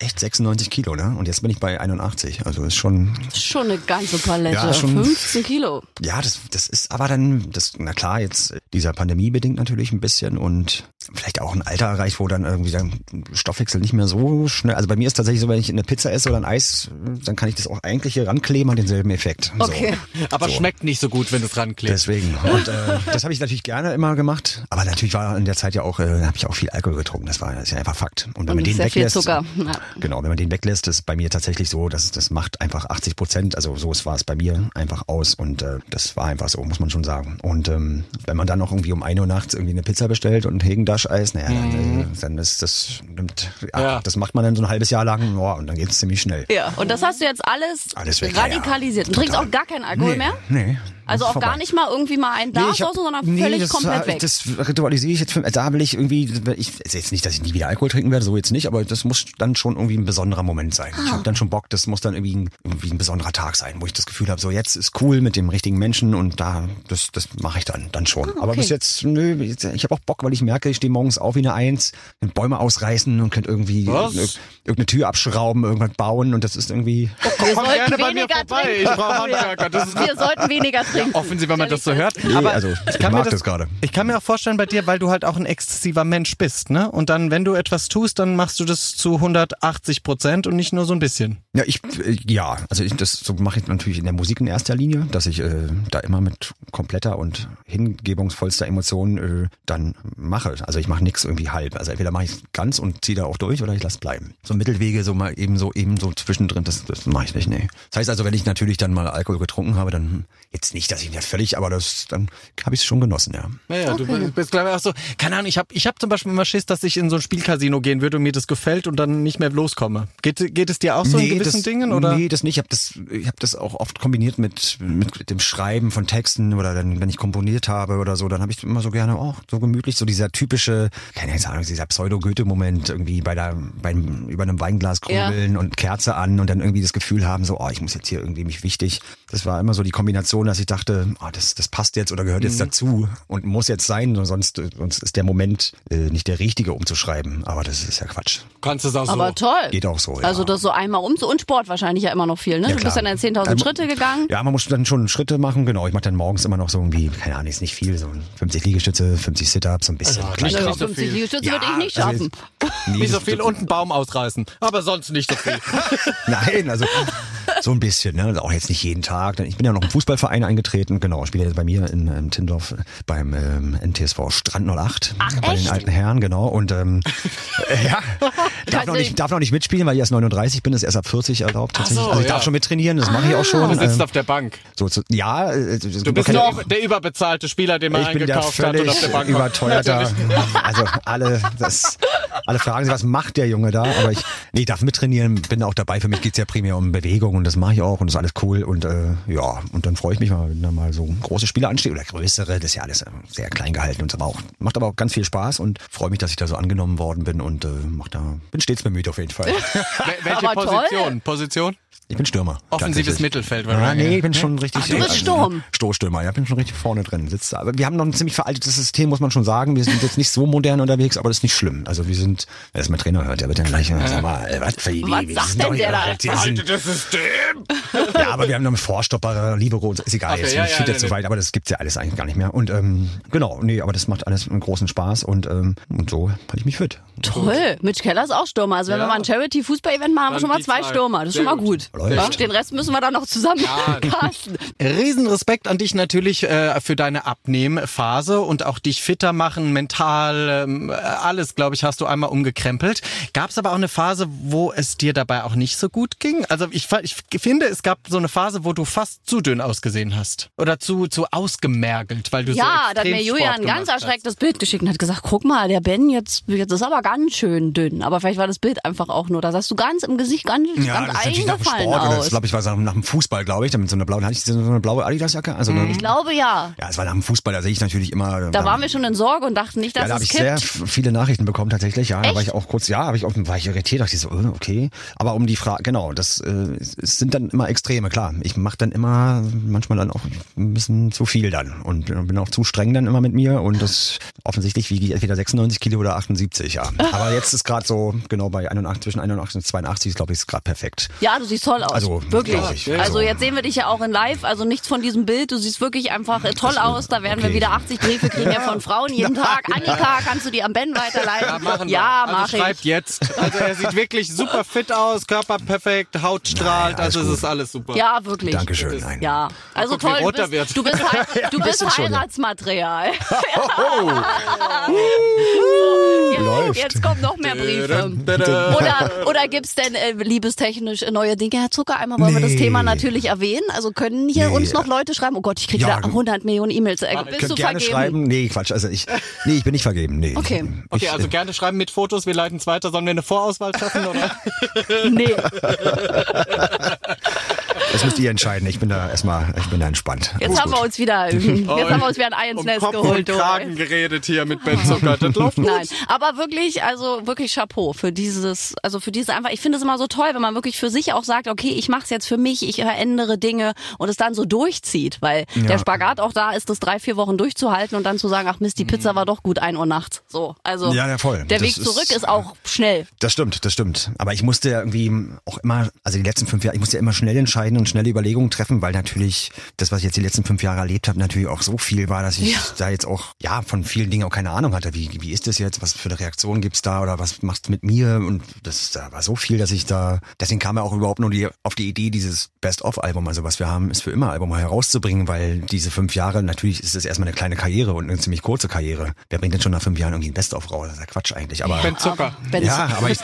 [SPEAKER 1] echt 96 Kilo, ne? Und jetzt bin ich bei 81. Also ist schon,
[SPEAKER 2] schon eine ganze Palette.
[SPEAKER 1] Ja, schon-
[SPEAKER 2] 15 Kilo.
[SPEAKER 1] ja, das, das ist aber dann, das, na klar, jetzt äh, dieser Pandemie bedingt natürlich ein bisschen und vielleicht auch ein Alter erreicht, wo dann irgendwie der Stoffwechsel nicht mehr so schnell. Also bei mir ist tatsächlich so, wenn ich eine Pizza esse oder ein Eis, dann kann ich das auch eigentlich hier rankleben an denselben Effekt.
[SPEAKER 2] Okay.
[SPEAKER 1] So.
[SPEAKER 4] Aber
[SPEAKER 1] So.
[SPEAKER 4] schmeckt nicht so gut, wenn du es ranklebst.
[SPEAKER 1] Deswegen. Und äh, das habe ich natürlich gerne immer gemacht. Aber natürlich war in der Zeit ja auch, äh, habe ich auch viel Alkohol getrunken. Das war das ist ja einfach Fakt. Und wenn
[SPEAKER 2] Und
[SPEAKER 1] man den
[SPEAKER 2] sehr viel
[SPEAKER 1] weglässt,
[SPEAKER 2] Zucker. Ja.
[SPEAKER 1] Genau, wenn man den weglässt, ist bei mir tatsächlich so, dass das macht einfach 80 Prozent. Also so war es bei mir einfach aus. Und äh, das war einfach so, muss man schon sagen. Und ähm, wenn man dann noch irgendwie um 1 Uhr nachts irgendwie eine Pizza bestellt und ein Hegen-Dash-Eis, naja, dann, äh, dann ist das, nimmt, ja,
[SPEAKER 4] Ja.
[SPEAKER 1] das macht man dann so ein halbes Jahr lang, oh, und dann geht es ziemlich schnell.
[SPEAKER 2] Ja, und das hast du jetzt alles,
[SPEAKER 1] Alles weg, ja, ja.
[SPEAKER 2] radikalisiert. Du trinkst auch gar keinen Alkohol
[SPEAKER 1] nee,
[SPEAKER 2] mehr?
[SPEAKER 1] Nee.
[SPEAKER 2] Also auch gar
[SPEAKER 1] vorbei.
[SPEAKER 2] nicht mal irgendwie mal ein Glas
[SPEAKER 1] ich hab-
[SPEAKER 2] oder so, sondern
[SPEAKER 1] nee,
[SPEAKER 2] völlig
[SPEAKER 1] das,
[SPEAKER 2] komplett weg.
[SPEAKER 1] Das ritualisiere ich jetzt. Für, da will ich irgendwie, ich ist jetzt nicht, dass ich nie wieder Alkohol trinken werde, so jetzt nicht, aber das muss dann schon irgendwie ein besonderer Moment sein.
[SPEAKER 2] Ah.
[SPEAKER 1] Ich habe dann schon Bock, das muss dann irgendwie ein, irgendwie ein besonderer Tag sein, wo ich das Gefühl habe, so jetzt ist cool mit dem richtigen Menschen und da, das, das mache ich dann, dann schon. Aber
[SPEAKER 2] Ah, okay.
[SPEAKER 1] bis jetzt, nö, jetzt- ich habe auch Bock, weil ich merke, ich stehe morgens auf wie eine Eins, Bäume ausreißen und könnte irgendwie
[SPEAKER 4] Was?
[SPEAKER 1] irgendeine Tür abschrauben, irgendwas bauen und das ist irgendwie.
[SPEAKER 2] Wir
[SPEAKER 4] Komm
[SPEAKER 2] sollten
[SPEAKER 4] gerne bei mir
[SPEAKER 2] weniger
[SPEAKER 4] vorbei.
[SPEAKER 2] trinken.
[SPEAKER 4] Ich brauche Handwerker. Das ist
[SPEAKER 2] Wir sollten weniger trinken.
[SPEAKER 4] Offensiv, wenn man das so hört.
[SPEAKER 1] Nee,
[SPEAKER 4] Aber
[SPEAKER 1] also ich,
[SPEAKER 4] kann
[SPEAKER 1] mag
[SPEAKER 4] mir
[SPEAKER 1] das, gerade.
[SPEAKER 4] Ich kann mir auch vorstellen bei dir, weil du halt auch ein exzessiver Mensch bist, ne? Und dann, wenn du etwas tust, dann machst du das zu 180 Prozent und nicht nur so ein bisschen.
[SPEAKER 1] Ja, ich äh, ja, also ich, das so mache ich natürlich in der Musik in erster Linie, dass ich äh, da immer mit kompletter und hingebungsvollster Emotion äh, dann mache. Also ich mache nichts irgendwie halb. Also entweder mache ich ganz und ziehe da auch durch oder ich lasse bleiben. So Mittelwege so mal eben so eben so zwischendrin, das, das mache ich nicht. Nee. Das heißt also, wenn ich natürlich dann mal Alkohol getrunken habe, dann jetzt nicht, dass ich nicht völlig, aber das dann habe ich es schon genossen, ja.
[SPEAKER 4] Naja, du bist glaube ich auch so, keine Ahnung, ich habe ich hab zum Beispiel immer Schiss, dass ich in so ein Spielcasino gehen würde und mir das gefällt und dann nicht mehr loskomme. Geht, geht es dir auch so in gewissen
[SPEAKER 1] das,
[SPEAKER 4] Dingen? Oder?
[SPEAKER 1] Nee, das nicht. Ich habe das, ich hab das auch oft kombiniert mit, mit dem Schreiben von Texten oder dann, wenn ich komponiert habe oder so, dann habe ich immer so gerne, oh, so gemütlich, so dieser typische, keine Ahnung, dieser Pseudo-Goethe-Moment irgendwie bei der, beim, über einem Weinglas grübeln und Kerze an und dann irgendwie das Gefühl haben, so, oh, ich muss jetzt hier irgendwie mich wichtig. Das war immer so die Kombination, dass ich dachte, oh, das, das passt jetzt oder gehört jetzt dazu und muss jetzt sein, sonst, sonst ist der Moment äh, nicht der richtige, um zu schreiben. Aber das ist ja Quatsch.
[SPEAKER 4] Kannst du es auch so.
[SPEAKER 2] Aber toll.
[SPEAKER 1] Geht auch so, ja.
[SPEAKER 2] Also das so einmal um und Sport wahrscheinlich ja immer noch viel, ne?
[SPEAKER 1] Ja,
[SPEAKER 2] du bist dann in 10.000
[SPEAKER 1] Ähm,
[SPEAKER 2] Schritte gegangen.
[SPEAKER 1] Ja, man muss dann schon Schritte machen, genau. Ich mache dann morgens immer noch so irgendwie, keine Ahnung, ist nicht viel, so 50 Liegestütze, 50 Sit-Ups, so ein bisschen.
[SPEAKER 4] Also,
[SPEAKER 1] klein.
[SPEAKER 4] klingt
[SPEAKER 2] Ja,
[SPEAKER 4] nicht so
[SPEAKER 2] 50
[SPEAKER 4] viel.
[SPEAKER 2] Liegestütze
[SPEAKER 1] Ja,
[SPEAKER 2] würde ich nicht
[SPEAKER 1] also
[SPEAKER 2] schaffen.
[SPEAKER 1] Nee,
[SPEAKER 4] Nicht so viel und einen Baum ausreißen. Aber sonst nicht so viel.
[SPEAKER 1] Nein, also So ein bisschen, ne? Also auch jetzt nicht jeden Tag. Ich bin ja noch im Fußballverein eingetreten, genau. Spiele jetzt bei mir in, in Tindorf beim ähm, NTSV Strand 08.
[SPEAKER 2] Ach,
[SPEAKER 1] bei
[SPEAKER 2] echt?
[SPEAKER 1] den alten Herren, genau. Und ähm, äh, ja, darf noch, nicht, darf noch nicht mitspielen, weil ich erst 39 bin, ist erst ab 40 erlaubt tatsächlich.
[SPEAKER 4] so,
[SPEAKER 1] also ich
[SPEAKER 4] ja.
[SPEAKER 1] darf schon mittrainieren, das mache ich auch schon.
[SPEAKER 4] Du sitzt
[SPEAKER 1] Ähm,
[SPEAKER 4] auf der Bank.
[SPEAKER 1] so, so, ja, äh,
[SPEAKER 4] Du bist noch der überbezahlte Spieler, den man
[SPEAKER 1] ich bin der
[SPEAKER 4] eingekauft hat und
[SPEAKER 1] völlig
[SPEAKER 4] auf der Bank
[SPEAKER 1] überteuerter. Also alle, das, alle fragen sich, was macht der Junge da? Aber ich, nee, ich darf mittrainieren, bin auch dabei. Für mich geht's ja primär um Bewegung und das mache ich auch und das ist alles cool. Und äh, ja, und dann freue ich mich mal, wenn da mal so große Spiele anstehen oder größere. Das ist ja alles äh, sehr klein gehalten und so, aber auch macht aber auch ganz viel Spaß und freue mich, dass ich da so angenommen worden bin und äh, mach da, bin stets bemüht auf jeden Fall.
[SPEAKER 4] Wel- Welche
[SPEAKER 2] Aber toll.
[SPEAKER 4] Position?
[SPEAKER 1] Ich bin Stürmer.
[SPEAKER 4] Offensives. Mittelfeld
[SPEAKER 1] Ja,
[SPEAKER 4] wahrscheinlich.
[SPEAKER 1] nee, ich bin schon richtig.
[SPEAKER 2] Ach, du bist Sturm.
[SPEAKER 1] Stoßstürmer, ja, bin schon richtig vorne drin. Sitzt, da. aber wir haben noch ein ziemlich veraltetes System, muss man schon sagen. Wir sind jetzt nicht so modern unterwegs, aber das ist nicht schlimm. Also wir sind, wenn das mein Trainer hört, der wird dann gleich, äh, sag mal, äh, was für Idee?
[SPEAKER 2] Was sagt denn der da?
[SPEAKER 1] sind-
[SPEAKER 4] das System!
[SPEAKER 1] Ja, aber wir haben noch einen Vorstopper, Libero, ist egal,
[SPEAKER 4] Okay,
[SPEAKER 1] jetzt
[SPEAKER 4] ja,
[SPEAKER 1] ja,
[SPEAKER 4] ja,
[SPEAKER 1] steht
[SPEAKER 4] ja,
[SPEAKER 1] jetzt so
[SPEAKER 4] ja.
[SPEAKER 1] weit, aber das gibt's ja alles eigentlich gar nicht mehr. Und ähm, genau, nee, aber das macht alles einen großen Spaß und, ähm, und so halte ich mich fit.
[SPEAKER 2] Toll. Mitch Keller ist auch Stürmer. Also wenn
[SPEAKER 4] Ja.
[SPEAKER 2] wir mal ein Charity-Fußball-Event machen, haben wir schon mal zwei. Stürmer. Das ist schon mal gut.
[SPEAKER 1] Läuft.
[SPEAKER 2] Ja, den Rest müssen wir dann noch zusammen casten.
[SPEAKER 4] Riesenrespekt an dich natürlich äh, für deine Abnehmphase und auch dich fitter machen, mental, ähm, alles, glaube ich, hast du einmal umgekrempelt. Gab es aber auch eine Phase, wo es dir dabei auch nicht so gut ging? Also ich, ich finde, es gab so eine Phase, wo du fast zu dünn ausgesehen hast oder zu, zu ausgemergelt, weil du so
[SPEAKER 2] Ja, da hat mir
[SPEAKER 4] Extremsport
[SPEAKER 2] Julia ein ganz
[SPEAKER 4] hast.
[SPEAKER 2] erschrecktes Bild geschickt und hat gesagt, guck mal, der Ben jetzt, jetzt ist aber ganz schön dünn. Aber vielleicht war das Bild einfach auch nur, da sahst du ganz im Gesicht ganz,
[SPEAKER 1] Ja,
[SPEAKER 2] ganz eingefallen
[SPEAKER 1] Sport
[SPEAKER 2] aus.
[SPEAKER 1] glaube ich war nach dem Fußball, glaube ich, mit so einer blauen, hatte ich so eine blaue Adidas-Jacke? Also eine,
[SPEAKER 2] Ich glaube ja.
[SPEAKER 1] ja, es war nach dem Fußball, da sehe ich natürlich immer.
[SPEAKER 2] Da waren wir schon in Sorge und dachten nicht, dass
[SPEAKER 1] Ja, da habe ich sehr
[SPEAKER 2] kippt.
[SPEAKER 1] viele Nachrichten bekommen tatsächlich. Ja, da
[SPEAKER 2] Echt?
[SPEAKER 1] war ich auch kurz, ja, habe ich auch, war ich irritiert, dachte ich so, äh, okay. Aber um die Frage, genau, das äh, sind dann immer Extreme, klar. Ich mache dann immer manchmal dann auch ein bisschen zu viel dann und bin auch zu streng dann immer mit mir und das offensichtlich wiege ich entweder 96 Kilo oder 78, ja. Aber jetzt ist gerade so genau bei 81 zwischen 81 und 82 ist glaube ich ist gerade perfekt.
[SPEAKER 2] Ja, du siehst toll aus.
[SPEAKER 1] Also,
[SPEAKER 2] wirklich.
[SPEAKER 1] ich.
[SPEAKER 2] Also
[SPEAKER 1] Also-
[SPEAKER 2] jetzt sehen wir dich ja auch in live. Also nichts von diesem Bild. Du siehst wirklich einfach äh, toll aus. Da werden wir
[SPEAKER 1] okay.
[SPEAKER 2] wieder 80 Briefe kriegen ja von Frauen jeden Tag. Annika, kannst du die am Ben weiterleiten?
[SPEAKER 4] Ja, machen wir.
[SPEAKER 2] ja
[SPEAKER 4] also
[SPEAKER 2] mach
[SPEAKER 4] schreibt
[SPEAKER 2] ich.
[SPEAKER 4] jetzt. Also er sieht wirklich super fit aus, Körper perfekt, Haut strahlt,
[SPEAKER 1] alles
[SPEAKER 4] also es ist alles super.
[SPEAKER 2] Ja, wirklich.
[SPEAKER 1] Dankeschön. Nein.
[SPEAKER 2] Ja, also
[SPEAKER 4] guck, wie
[SPEAKER 2] toll.
[SPEAKER 4] rot
[SPEAKER 2] Du bist, du bist, Hei- du
[SPEAKER 1] ein
[SPEAKER 2] bist
[SPEAKER 1] bisschen schon, ja.
[SPEAKER 2] Heiratsmaterial.
[SPEAKER 1] Läuft.
[SPEAKER 2] Jetzt kommen noch mehr Briefe. Oder, oder gibt's denn äh, liebestechnisch neue Dinge, Zucker? Einmal wollen wir das
[SPEAKER 1] Nee.
[SPEAKER 2] Thema natürlich erwähnen. Also können hier
[SPEAKER 1] Nee.
[SPEAKER 2] uns noch Leute schreiben? Oh Gott, ich kriege
[SPEAKER 1] Ja,
[SPEAKER 2] wieder 100 Millionen E-Mails. Äh, bist
[SPEAKER 1] Könnt
[SPEAKER 2] du
[SPEAKER 1] gerne
[SPEAKER 2] vergeben?
[SPEAKER 1] schreiben. Nee, Quatsch. Also ich, nee, ich bin nicht vergeben. Nee.
[SPEAKER 2] Okay.
[SPEAKER 4] Okay,
[SPEAKER 1] Ich,
[SPEAKER 4] also
[SPEAKER 1] äh,
[SPEAKER 4] gerne schreiben mit Fotos, wir leiten es weiter. Sollen wir eine Vorauswahl treffen? Oder?
[SPEAKER 2] Nee.
[SPEAKER 1] Das müsst ihr entscheiden. Ich bin da erstmal, ich bin da entspannt.
[SPEAKER 2] Jetzt
[SPEAKER 1] Alles
[SPEAKER 2] haben
[SPEAKER 1] gut.
[SPEAKER 2] wir uns wieder, jetzt haben wir uns wieder ein Ei ins
[SPEAKER 4] um
[SPEAKER 2] Nest
[SPEAKER 4] Kopf
[SPEAKER 2] geholt.
[SPEAKER 4] und
[SPEAKER 2] du.
[SPEAKER 4] Kragen geredet hier mit Ben Zucker. Das läuft gut.
[SPEAKER 2] Nein, aber wirklich, also wirklich Chapeau für dieses, also für diese einfach, ich finde es immer so toll, wenn man wirklich für sich auch sagt, okay, ich mache es jetzt für mich, ich verändere Dinge und es dann so durchzieht, weil der Spagat auch da ist, das drei, vier Wochen durchzuhalten und dann zu sagen, ach Mist, die Pizza war doch gut, ein Uhr nachts. So, also
[SPEAKER 1] Ja, ja, voll.
[SPEAKER 2] der
[SPEAKER 1] Das
[SPEAKER 2] Weg zurück
[SPEAKER 1] ist-
[SPEAKER 2] ist auch schnell.
[SPEAKER 1] Das stimmt, das stimmt. Aber ich musste ja irgendwie auch immer, also die letzten fünf Jahre, ich musste ja immer schnell entscheiden und schnelle Überlegungen treffen, weil natürlich das, was ich jetzt die letzten fünf Jahre erlebt habe, natürlich auch so viel war, dass ich
[SPEAKER 2] Ja.
[SPEAKER 1] da jetzt auch, ja, von vielen Dingen auch keine Ahnung hatte. Wie, wie ist das jetzt? Was für eine Reaktion gibt's da oder was macht's mit mir? Und das, da war so viel, dass ich da, deswegen kam ja auch überhaupt nur die, auf die Idee, dieses Best-of-Album, also was wir haben, ist für immer Album herauszubringen, weil diese fünf Jahre, natürlich ist es erstmal eine kleine Karriere und eine ziemlich kurze Karriere. Wer bringt denn schon nach fünf Jahren irgendwie ein Best-of raus? Das ist ja Quatsch eigentlich. Aber
[SPEAKER 4] Ben Zucker.
[SPEAKER 1] Ja, aber ich,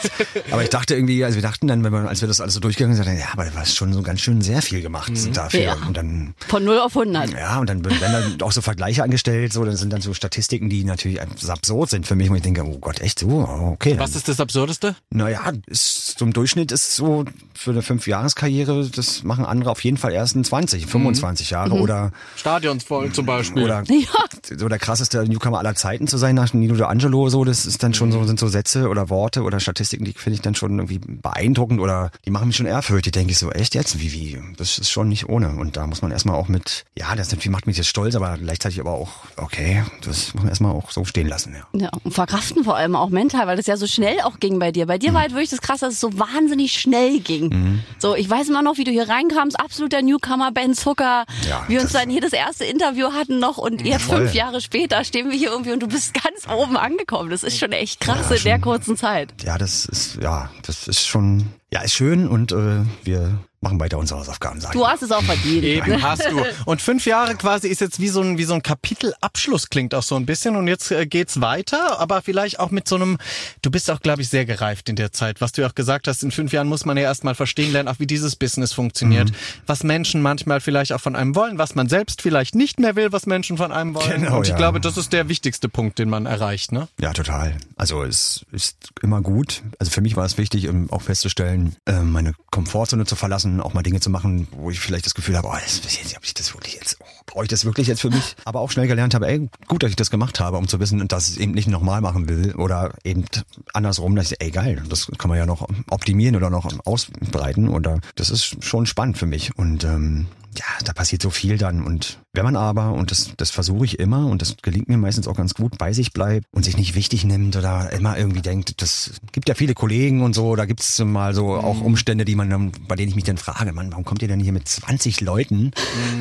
[SPEAKER 1] aber ich dachte irgendwie, also wir dachten dann, wenn wir, als wir das alles so durchgegangen sind, ja, aber du hast schon so ganz schön sehr viel gemacht dafür.
[SPEAKER 2] Ja.
[SPEAKER 1] Und dann,
[SPEAKER 2] von 0 auf 100.
[SPEAKER 1] ja, und dann werden dann auch so Vergleiche angestellt, so, dann sind dann so Statistiken, die natürlich absurd sind für mich, wo ich denke, oh Gott, echt so? Okay. Dann,
[SPEAKER 4] Was ist das Absurdeste?
[SPEAKER 1] naja, ist, zum Durchschnitt ist so für eine Fünfjahreskarriere, das machen andere auf jeden Fall erst in 20, 25 Jahre oder
[SPEAKER 4] Stadions voll zum Beispiel.
[SPEAKER 1] oder
[SPEAKER 2] Ja.
[SPEAKER 1] so der krasseste Newcomer aller Zeiten zu sein nach Nino D'Angelo, so, das ist dann schon so, sind so Sätze oder Worte oder Statistiken, die finde ich dann schon irgendwie beeindruckend oder die machen mich schon ehrfürchtig, denke ich so, echt jetzt, wie, wie, das ist schon nicht ohne und da muss man erstmal auch mit, ja, das macht mich jetzt stolz, aber gleichzeitig aber auch, okay, das muss man erstmal auch so stehen lassen, ja.
[SPEAKER 2] Ja, und verkraften vor allem auch mental, weil das ja so schnell auch ging bei dir. Bei
[SPEAKER 1] Mhm.
[SPEAKER 2] dir war halt wirklich das Krasse, dass es so wahnsinnig schnell ging. So, ich weiß immer noch, wie du hier reinkamst, absoluter Newcomer, Ben Zucker.
[SPEAKER 1] Ja,
[SPEAKER 2] wir uns dann hier das erste Interview hatten noch und jetzt
[SPEAKER 1] voll.
[SPEAKER 2] fünf Jahre später stehen wir hier irgendwie und du bist ganz oben angekommen. Das ist schon echt krass in der kurzen Zeit.
[SPEAKER 1] Ja, das ist, ja, das ist schon, ja, ist schön und äh, wir machen weiter unsere Hausaufgaben, sagen.
[SPEAKER 2] Du hast es auch verdient.
[SPEAKER 4] Eben hast du. Und fünf Jahre quasi ist jetzt wie so ein, wie so ein Kapitelabschluss, klingt auch so ein bisschen. Und jetzt äh, geht's weiter, aber vielleicht auch mit so einem, du bist auch, glaube ich, sehr gereift in der Zeit. Was du ja auch gesagt hast, in fünf Jahren muss man ja erstmal verstehen lernen, auch wie dieses Business funktioniert. Was Menschen manchmal vielleicht auch von einem wollen, was man selbst vielleicht nicht mehr will, was Menschen von einem wollen.
[SPEAKER 1] Genau,
[SPEAKER 4] Und ich
[SPEAKER 1] ja.
[SPEAKER 4] glaube, das ist der wichtigste Punkt, den man erreicht, ne?
[SPEAKER 1] Ja, total. Also es ist immer gut. Also für mich war es wichtig, auch festzustellen, äh, meine Komfortzone zu verlassen, auch mal Dinge zu machen, wo ich vielleicht das Gefühl habe, oh, das, hab ich das wirklich jetzt, oh, brauche ich das wirklich jetzt für mich? Aber auch schnell gelernt habe, ey, gut, dass ich das gemacht habe, um zu wissen, dass ich es eben nicht nochmal machen will oder eben andersrum, dass ich, ey, geil, das kann man ja noch optimieren oder noch ausbreiten oder das ist schon spannend für mich und ähm, ja, da passiert so viel dann. Und wenn man aber, und das, das versuche ich immer, und das gelingt mir meistens auch ganz gut, bei sich bleibt und sich nicht wichtig nimmt oder immer irgendwie denkt, das gibt ja viele Kollegen und so, da gibt's mal so auch Umstände, die man dann, bei denen ich mich dann frage, Mann, warum kommt ihr denn hier mit 20 Leuten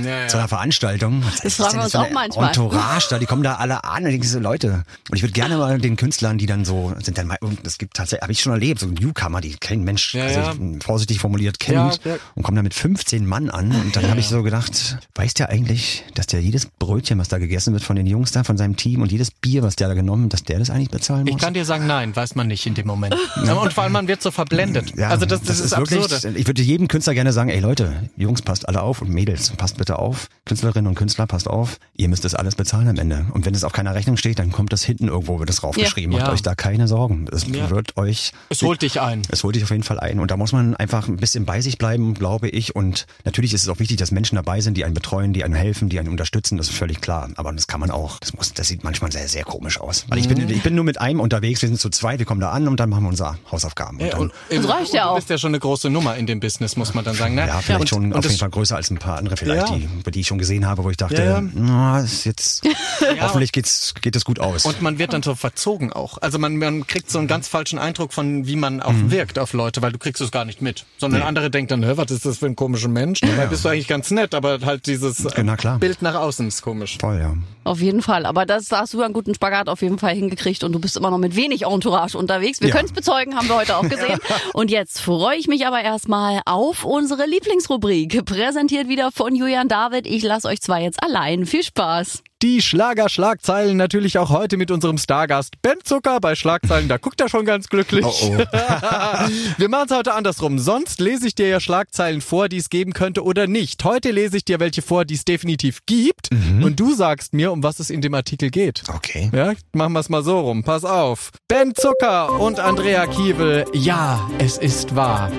[SPEAKER 4] Ja,
[SPEAKER 1] zu einer Veranstaltung? Was
[SPEAKER 2] Das
[SPEAKER 1] ist
[SPEAKER 2] fragen
[SPEAKER 1] denn
[SPEAKER 2] wir uns auch
[SPEAKER 1] eine
[SPEAKER 2] manchmal.
[SPEAKER 1] Entourage da, die kommen da alle an und denken so, Leute. Und ich würde gerne mal den Künstlern, die dann so sind, dann mal, es gibt tatsächlich, habe ich schon erlebt, so Newcomer, die kein Mensch,
[SPEAKER 4] Ja,
[SPEAKER 1] also
[SPEAKER 4] ja.
[SPEAKER 1] vorsichtig formuliert kennt
[SPEAKER 4] Ja,
[SPEAKER 1] und kommen da mit 15 Mann an und dann habe ich so gedacht, weißt du eigentlich, dass der jedes Brötchen, was da gegessen wird von den Jungs da, von seinem Team und jedes Bier, was der da genommen, dass der das eigentlich bezahlen muss?
[SPEAKER 4] Ich kann dir sagen, nein, weiß man nicht in dem Moment. Und vor allem, man wird so verblendet.
[SPEAKER 1] Ja,
[SPEAKER 4] also das, das, ist, absurd.
[SPEAKER 1] wirklich, ich würde jedem Künstler gerne sagen, ey Leute, Jungs, passt alle auf und Mädels, passt bitte auf. Künstlerinnen und Künstler, passt auf. Ihr müsst das alles bezahlen am Ende. Und wenn es auf keiner Rechnung steht, dann kommt das hinten irgendwo, wird das raufgeschrieben.
[SPEAKER 4] Ja.
[SPEAKER 1] Macht
[SPEAKER 4] Ja.
[SPEAKER 1] euch da keine Sorgen. Es
[SPEAKER 4] Ja.
[SPEAKER 1] wird euch
[SPEAKER 4] Es holt dich ein.
[SPEAKER 1] es holt dich auf jeden Fall ein. Und da muss man einfach ein bisschen bei sich bleiben, glaube ich. Und natürlich ist es auch wichtig, dass Menschen dabei sind, die einen betreuen, die einem helfen, die einen unterstützen. Das ist völlig klar. Aber das kann man auch. Das muss, das sieht manchmal sehr, sehr komisch aus. Weil ich
[SPEAKER 4] Mhm.
[SPEAKER 1] bin, ich bin nur mit einem unterwegs. Wir sind zu zweit. Wir kommen da an und dann machen wir unsere Hausaufgaben. Und
[SPEAKER 4] Ja,
[SPEAKER 1] dann,
[SPEAKER 4] und,
[SPEAKER 2] Das reicht ja
[SPEAKER 4] du
[SPEAKER 2] auch.
[SPEAKER 4] bist ja schon eine große Nummer in dem Business, muss man dann sagen. Ne?
[SPEAKER 1] ja, vielleicht
[SPEAKER 4] und,
[SPEAKER 1] schon
[SPEAKER 4] und
[SPEAKER 1] auf jeden Fall größer als ein paar andere vielleicht,
[SPEAKER 4] Ja.
[SPEAKER 1] die, über die ich schon gesehen habe, wo ich dachte,
[SPEAKER 4] Ja, ja.
[SPEAKER 1] na, ist jetzt, hoffentlich geht's, geht es gut aus.
[SPEAKER 4] Und man wird dann so verzogen auch. Also man, man kriegt so einen ganz falschen Eindruck von, wie man auch
[SPEAKER 1] Mhm.
[SPEAKER 4] wirkt auf Leute, weil du kriegst es gar nicht mit. Sondern andere denken dann, was ist das für ein komischer Mensch? Dabei bist du eigentlich ganz nett, aber halt dieses äh,
[SPEAKER 1] Na klar.
[SPEAKER 4] Bild nach außen ist komisch.
[SPEAKER 1] Voll, ja.
[SPEAKER 2] Auf jeden Fall. Aber das da hast du einen guten Spagat auf jeden Fall hingekriegt und du bist immer noch mit wenig Entourage unterwegs. Wir
[SPEAKER 1] Ja.
[SPEAKER 2] können es bezeugen, haben wir heute auch gesehen. Und jetzt freue ich mich aber erstmal auf unsere Lieblingsrubrik. Präsentiert wieder von Julian David. Ich lasse euch zwar jetzt allein. Viel Spaß.
[SPEAKER 4] Die Schlager-Schlagzeilen natürlich auch heute mit unserem Stargast Ben Zucker bei Schlagzeilen. Da guckt er schon ganz glücklich.
[SPEAKER 1] Oh, oh.
[SPEAKER 4] Wir machen es heute andersrum. Sonst lese ich dir ja Schlagzeilen vor, die es geben könnte oder nicht. Heute lese ich dir welche vor, die es definitiv gibt.
[SPEAKER 1] Mhm.
[SPEAKER 4] Und du sagst mir, um was es in dem Artikel geht.
[SPEAKER 1] Okay.
[SPEAKER 4] Ja, machen wir es mal so rum. Pass auf. Ben Zucker und Andrea Kiewel. Ja, es ist wahr.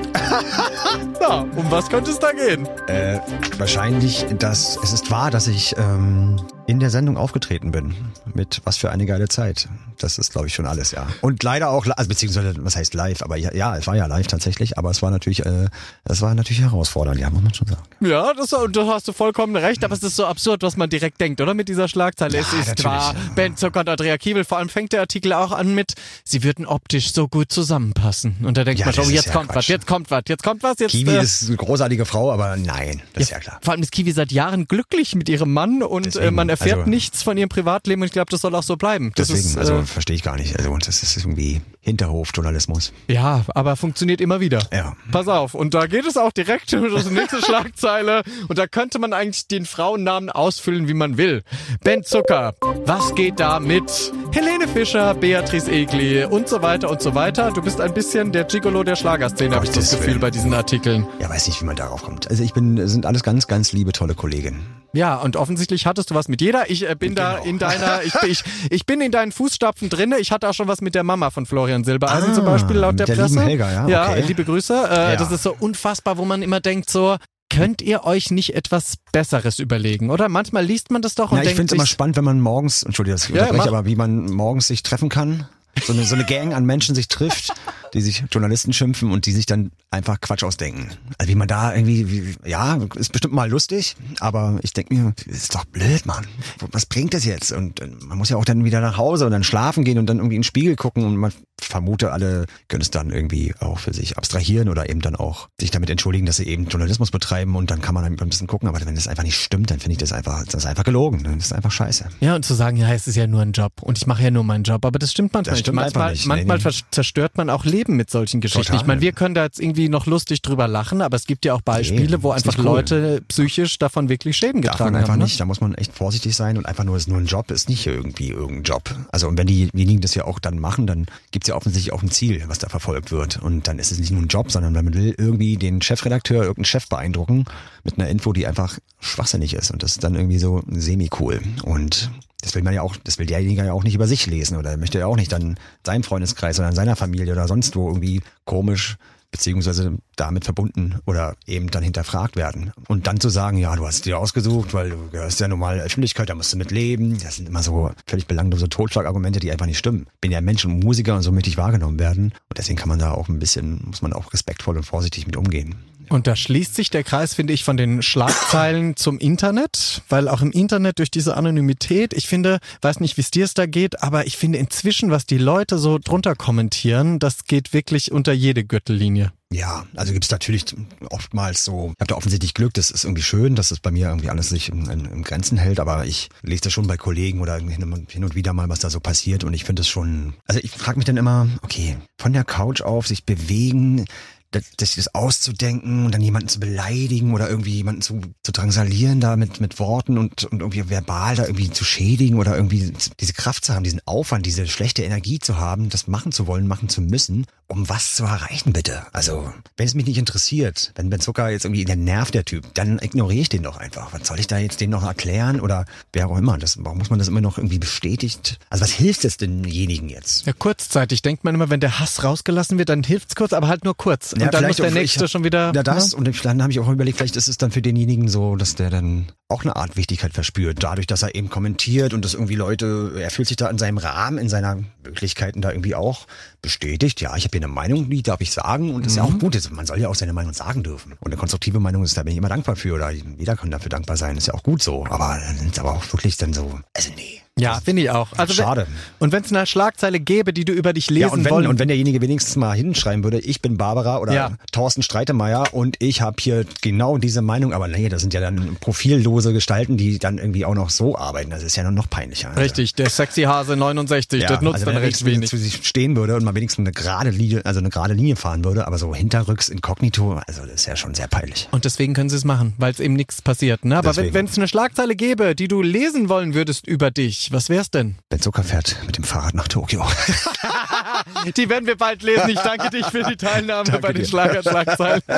[SPEAKER 4] ja, um was könnte es da gehen?
[SPEAKER 1] Äh, wahrscheinlich, dass es ist wahr, dass ich ähm, in der Sendung aufgetreten bin. Mit was für eine geile Zeit. Das ist, glaube ich, schon alles, ja. Und leider auch, also beziehungsweise, was heißt live? Aber ja, ja, es war ja live tatsächlich, aber es war natürlich, äh, es war natürlich herausfordernd, ja, muss man schon sagen.
[SPEAKER 4] Ja, das, da hast du vollkommen recht, aber es ist so absurd, was man direkt denkt, oder? Mit dieser Schlagzeile.
[SPEAKER 1] Ja,
[SPEAKER 4] es ist wahr. Ben Zucker und Andrea Kiewel. Vor allem fängt der Artikel auch an mit, sie würden optisch so gut zusammenpassen. Und da denkt
[SPEAKER 1] Ja,
[SPEAKER 4] man schon,
[SPEAKER 1] das ist
[SPEAKER 4] jetzt
[SPEAKER 1] ja
[SPEAKER 4] kommt was,
[SPEAKER 1] Quatsch.
[SPEAKER 4] jetzt kommt was, jetzt kommt was, jetzt.
[SPEAKER 1] Kiwi
[SPEAKER 4] äh,
[SPEAKER 1] ist eine großartige Frau, aber nein, das ist ja klar.
[SPEAKER 4] Vor allem ist Kiwi seit Jahren glücklich mit ihrem Mann und äh, man erfährt
[SPEAKER 1] also-
[SPEAKER 4] nichts von ihrem Privatleben und ich glaube, das soll auch so bleiben. Das
[SPEAKER 1] Deswegen,
[SPEAKER 4] ist,
[SPEAKER 1] also
[SPEAKER 4] äh,
[SPEAKER 1] verstehe ich gar nicht. Also das ist irgendwie Hinterhofjournalismus.
[SPEAKER 4] ja, aber funktioniert immer wieder.
[SPEAKER 1] Ja.
[SPEAKER 4] Pass auf, und da geht es auch direkt um das nächste Schlagzeile und da könnte man eigentlich den Frauennamen ausfüllen, wie man will. Ben Zucker, was geht da mit Helene Fischer, Beatrice Egli und so weiter und so weiter. Du bist ein bisschen der Gigolo der Schlagerszene, habe ich das Gefühl
[SPEAKER 1] Willen.
[SPEAKER 4] bei diesen Artikeln.
[SPEAKER 1] Ja, weiß nicht, wie man darauf kommt. Also ich bin, sind alles ganz, ganz liebe, tolle Kolleginnen.
[SPEAKER 4] Ja, und offensichtlich hattest du was mit jeder. Ich äh, bin da
[SPEAKER 1] Genau.
[SPEAKER 4] in deiner, ich, ich, ich bin in deinen Fußstapfen drinne. Ich hatte auch schon was mit der Mama von Florian Silbereisen
[SPEAKER 1] Ah,
[SPEAKER 4] zum Beispiel laut der,
[SPEAKER 1] der
[SPEAKER 4] Presse.
[SPEAKER 1] Helga, ja,
[SPEAKER 4] Ja,
[SPEAKER 1] okay.
[SPEAKER 4] liebe Grüße. Äh,
[SPEAKER 1] Ja.
[SPEAKER 4] Das ist so unfassbar, wo man immer denkt so, könnt ihr euch nicht etwas Besseres überlegen, oder? Manchmal liest man das doch und
[SPEAKER 1] Ja, ich
[SPEAKER 4] denkt
[SPEAKER 1] finde es immer spannend, wenn man morgens, Entschuldigung, dass ich
[SPEAKER 4] Ja,
[SPEAKER 1] aber wie man morgens sich treffen kann. So eine, so eine Gang an Menschen sich trifft, die sich Journalisten schimpfen und die sich dann einfach Quatsch ausdenken. Also wie man da irgendwie, wie, ja, ist bestimmt mal lustig, aber ich denke mir, ist doch blöd, Mann. Was bringt das jetzt? Und man muss ja auch dann wieder nach Hause und dann schlafen gehen und dann irgendwie in den Spiegel gucken und man vermute, alle können es dann irgendwie auch für sich abstrahieren oder eben dann auch sich damit entschuldigen, dass sie eben Journalismus betreiben und dann kann man dann ein bisschen gucken, aber wenn das einfach nicht stimmt, dann finde ich das einfach, das ist einfach gelogen, das ist einfach scheiße.
[SPEAKER 4] ja, und zu sagen, ja, es ist ja nur ein Job und ich mache ja nur meinen Job, aber das stimmt manchmal
[SPEAKER 1] Das
[SPEAKER 4] nicht.
[SPEAKER 1] stimmt einfach
[SPEAKER 4] manchmal,
[SPEAKER 1] nicht. Nee,
[SPEAKER 4] manchmal
[SPEAKER 1] nee.
[SPEAKER 4] vers- zerstört man auch Leben mit solchen Geschichten.
[SPEAKER 1] Total.
[SPEAKER 4] Ich meine, wir können da jetzt irgendwie noch lustig drüber lachen, aber es gibt ja auch Beispiele,
[SPEAKER 1] Nee,
[SPEAKER 4] wo einfach
[SPEAKER 1] nicht cool.
[SPEAKER 4] Leute psychisch davon wirklich Schäden
[SPEAKER 1] Darf
[SPEAKER 4] getragen
[SPEAKER 1] man einfach
[SPEAKER 4] haben. ne?
[SPEAKER 1] nicht, da muss man echt vorsichtig sein und einfach nur, es ist nur ein Job, ist nicht irgendwie irgendein Job. Also und wenn diejenigen das ja auch dann machen, dann gibt's ja offensichtlich auch ein Ziel, was da verfolgt wird. Und dann ist es nicht nur ein Job, sondern man will irgendwie den Chefredakteur, irgendeinen Chef beeindrucken mit einer Info, die einfach schwachsinnig ist. Und das ist dann irgendwie so semi-cool. Und das will man ja auch, das will derjenige ja auch nicht über sich lesen oder möchte ja auch nicht dann seinem Freundeskreis oder in seiner Familie oder sonst wo irgendwie komisch beziehungsweise damit verbunden oder eben dann hinterfragt werden. Und dann zu sagen, ja, du hast dir ausgesucht, weil du gehörst ja normal Öffentlichkeit, da musst du mit leben. Das sind immer so völlig belanglose Totschlagargumente, die einfach nicht stimmen. Bin ja Mensch und Musiker und so möchte ich wahrgenommen werden. Und deswegen kann man da auch ein bisschen, muss man auch respektvoll und vorsichtig mit umgehen.
[SPEAKER 4] Und da schließt sich der Kreis, finde ich, von den Schlagzeilen zum Internet, weil auch im Internet durch diese Anonymität, ich finde, weiß nicht, wie es dir es da geht, aber ich finde inzwischen, was die Leute so drunter kommentieren, das geht wirklich unter jede Gürtellinie.
[SPEAKER 1] Ja, also gibt's natürlich oftmals so, ich habe da offensichtlich Glück, das ist irgendwie schön, dass es bei mir irgendwie alles sich im, im, im Grenzen hält, aber ich lese das schon bei Kollegen oder hin und wieder mal, was da so passiert und ich finde es schon, also ich frage mich dann immer, okay, von der Couch auf, sich bewegen, das, das, das auszudenken und dann jemanden zu beleidigen oder irgendwie jemanden zu, zu drangsalieren da mit, mit Worten und, und irgendwie verbal da irgendwie zu schädigen oder irgendwie diese Kraft zu haben, diesen Aufwand, diese schlechte Energie zu haben, das machen zu wollen, machen zu müssen, um was zu erreichen, bitte. Also, wenn es mich nicht interessiert, wenn Ben Zucker jetzt irgendwie, der nervt der Typ, dann ignoriere ich den doch einfach. Was soll ich da jetzt den noch erklären oder wer auch immer? Das, warum muss man das immer noch irgendwie bestätigt? Also, was hilft es denjenigen jetzt?
[SPEAKER 4] Ja, kurzzeitig denkt man immer, wenn der Hass rausgelassen wird, dann hilft's kurz, aber halt nur kurz. Und
[SPEAKER 1] Ja,
[SPEAKER 4] dann muss der nächste
[SPEAKER 1] ich-
[SPEAKER 4] schon wieder.
[SPEAKER 1] Ja, das.
[SPEAKER 4] ne?
[SPEAKER 1] Und dann habe ich auch überlegt, vielleicht ist es dann für denjenigen so, dass der dann auch eine Art Wichtigkeit verspürt. Dadurch, dass er eben kommentiert und dass irgendwie Leute, er fühlt sich da in seinem Rahmen, in seiner Möglichkeiten da irgendwie auch bestätigt. Ja, ich habe hier eine Meinung, die darf ich sagen. Und das ist ja
[SPEAKER 4] Mhm.
[SPEAKER 1] auch gut. Also Man soll ja auch seine Meinung sagen dürfen. Und eine konstruktive Meinung ist, da bin ich immer dankbar für. Oder jeder kann dafür dankbar sein. Ist ja auch gut so. Aber dann sind aber auch wirklich dann so, also nee.
[SPEAKER 4] Ja, finde ich auch. Also
[SPEAKER 1] Schade.
[SPEAKER 4] Wenn, und wenn es eine Schlagzeile gäbe, die du über dich lesen
[SPEAKER 1] Ja, und wenn,
[SPEAKER 4] wollen
[SPEAKER 1] und wenn derjenige wenigstens mal hinschreiben würde, ich bin Barbara oder
[SPEAKER 4] Ja.
[SPEAKER 1] Thorsten Streitemeier und ich habe hier genau diese Meinung, aber nee, das sind ja dann profillose Gestalten, die dann irgendwie auch noch so arbeiten. Das ist ja noch peinlicher. Also,
[SPEAKER 4] Richtig, der sexy Hase 69,
[SPEAKER 1] Ja,
[SPEAKER 4] das nutzt
[SPEAKER 1] also
[SPEAKER 4] dann
[SPEAKER 1] wenn
[SPEAKER 4] recht wenig.
[SPEAKER 1] zu sich stehen würde und mal wenigstens eine gerade Linie, also eine gerade Linie fahren würde, aber so hinterrücks inkognito, also das ist ja schon sehr peinlich.
[SPEAKER 4] Und deswegen können sie es machen, weil es eben nichts passiert. Ne? Aber wenn
[SPEAKER 1] Deswegen.
[SPEAKER 4] es eine Schlagzeile gäbe, die du lesen wollen würdest über dich, was wär's denn?
[SPEAKER 1] Ben Zucker fährt mit dem Fahrrad nach Tokio.
[SPEAKER 4] Die werden wir bald lesen. Ich danke dich für die Teilnahme
[SPEAKER 1] Danke
[SPEAKER 4] bei den. Schlagerschlagzeilen.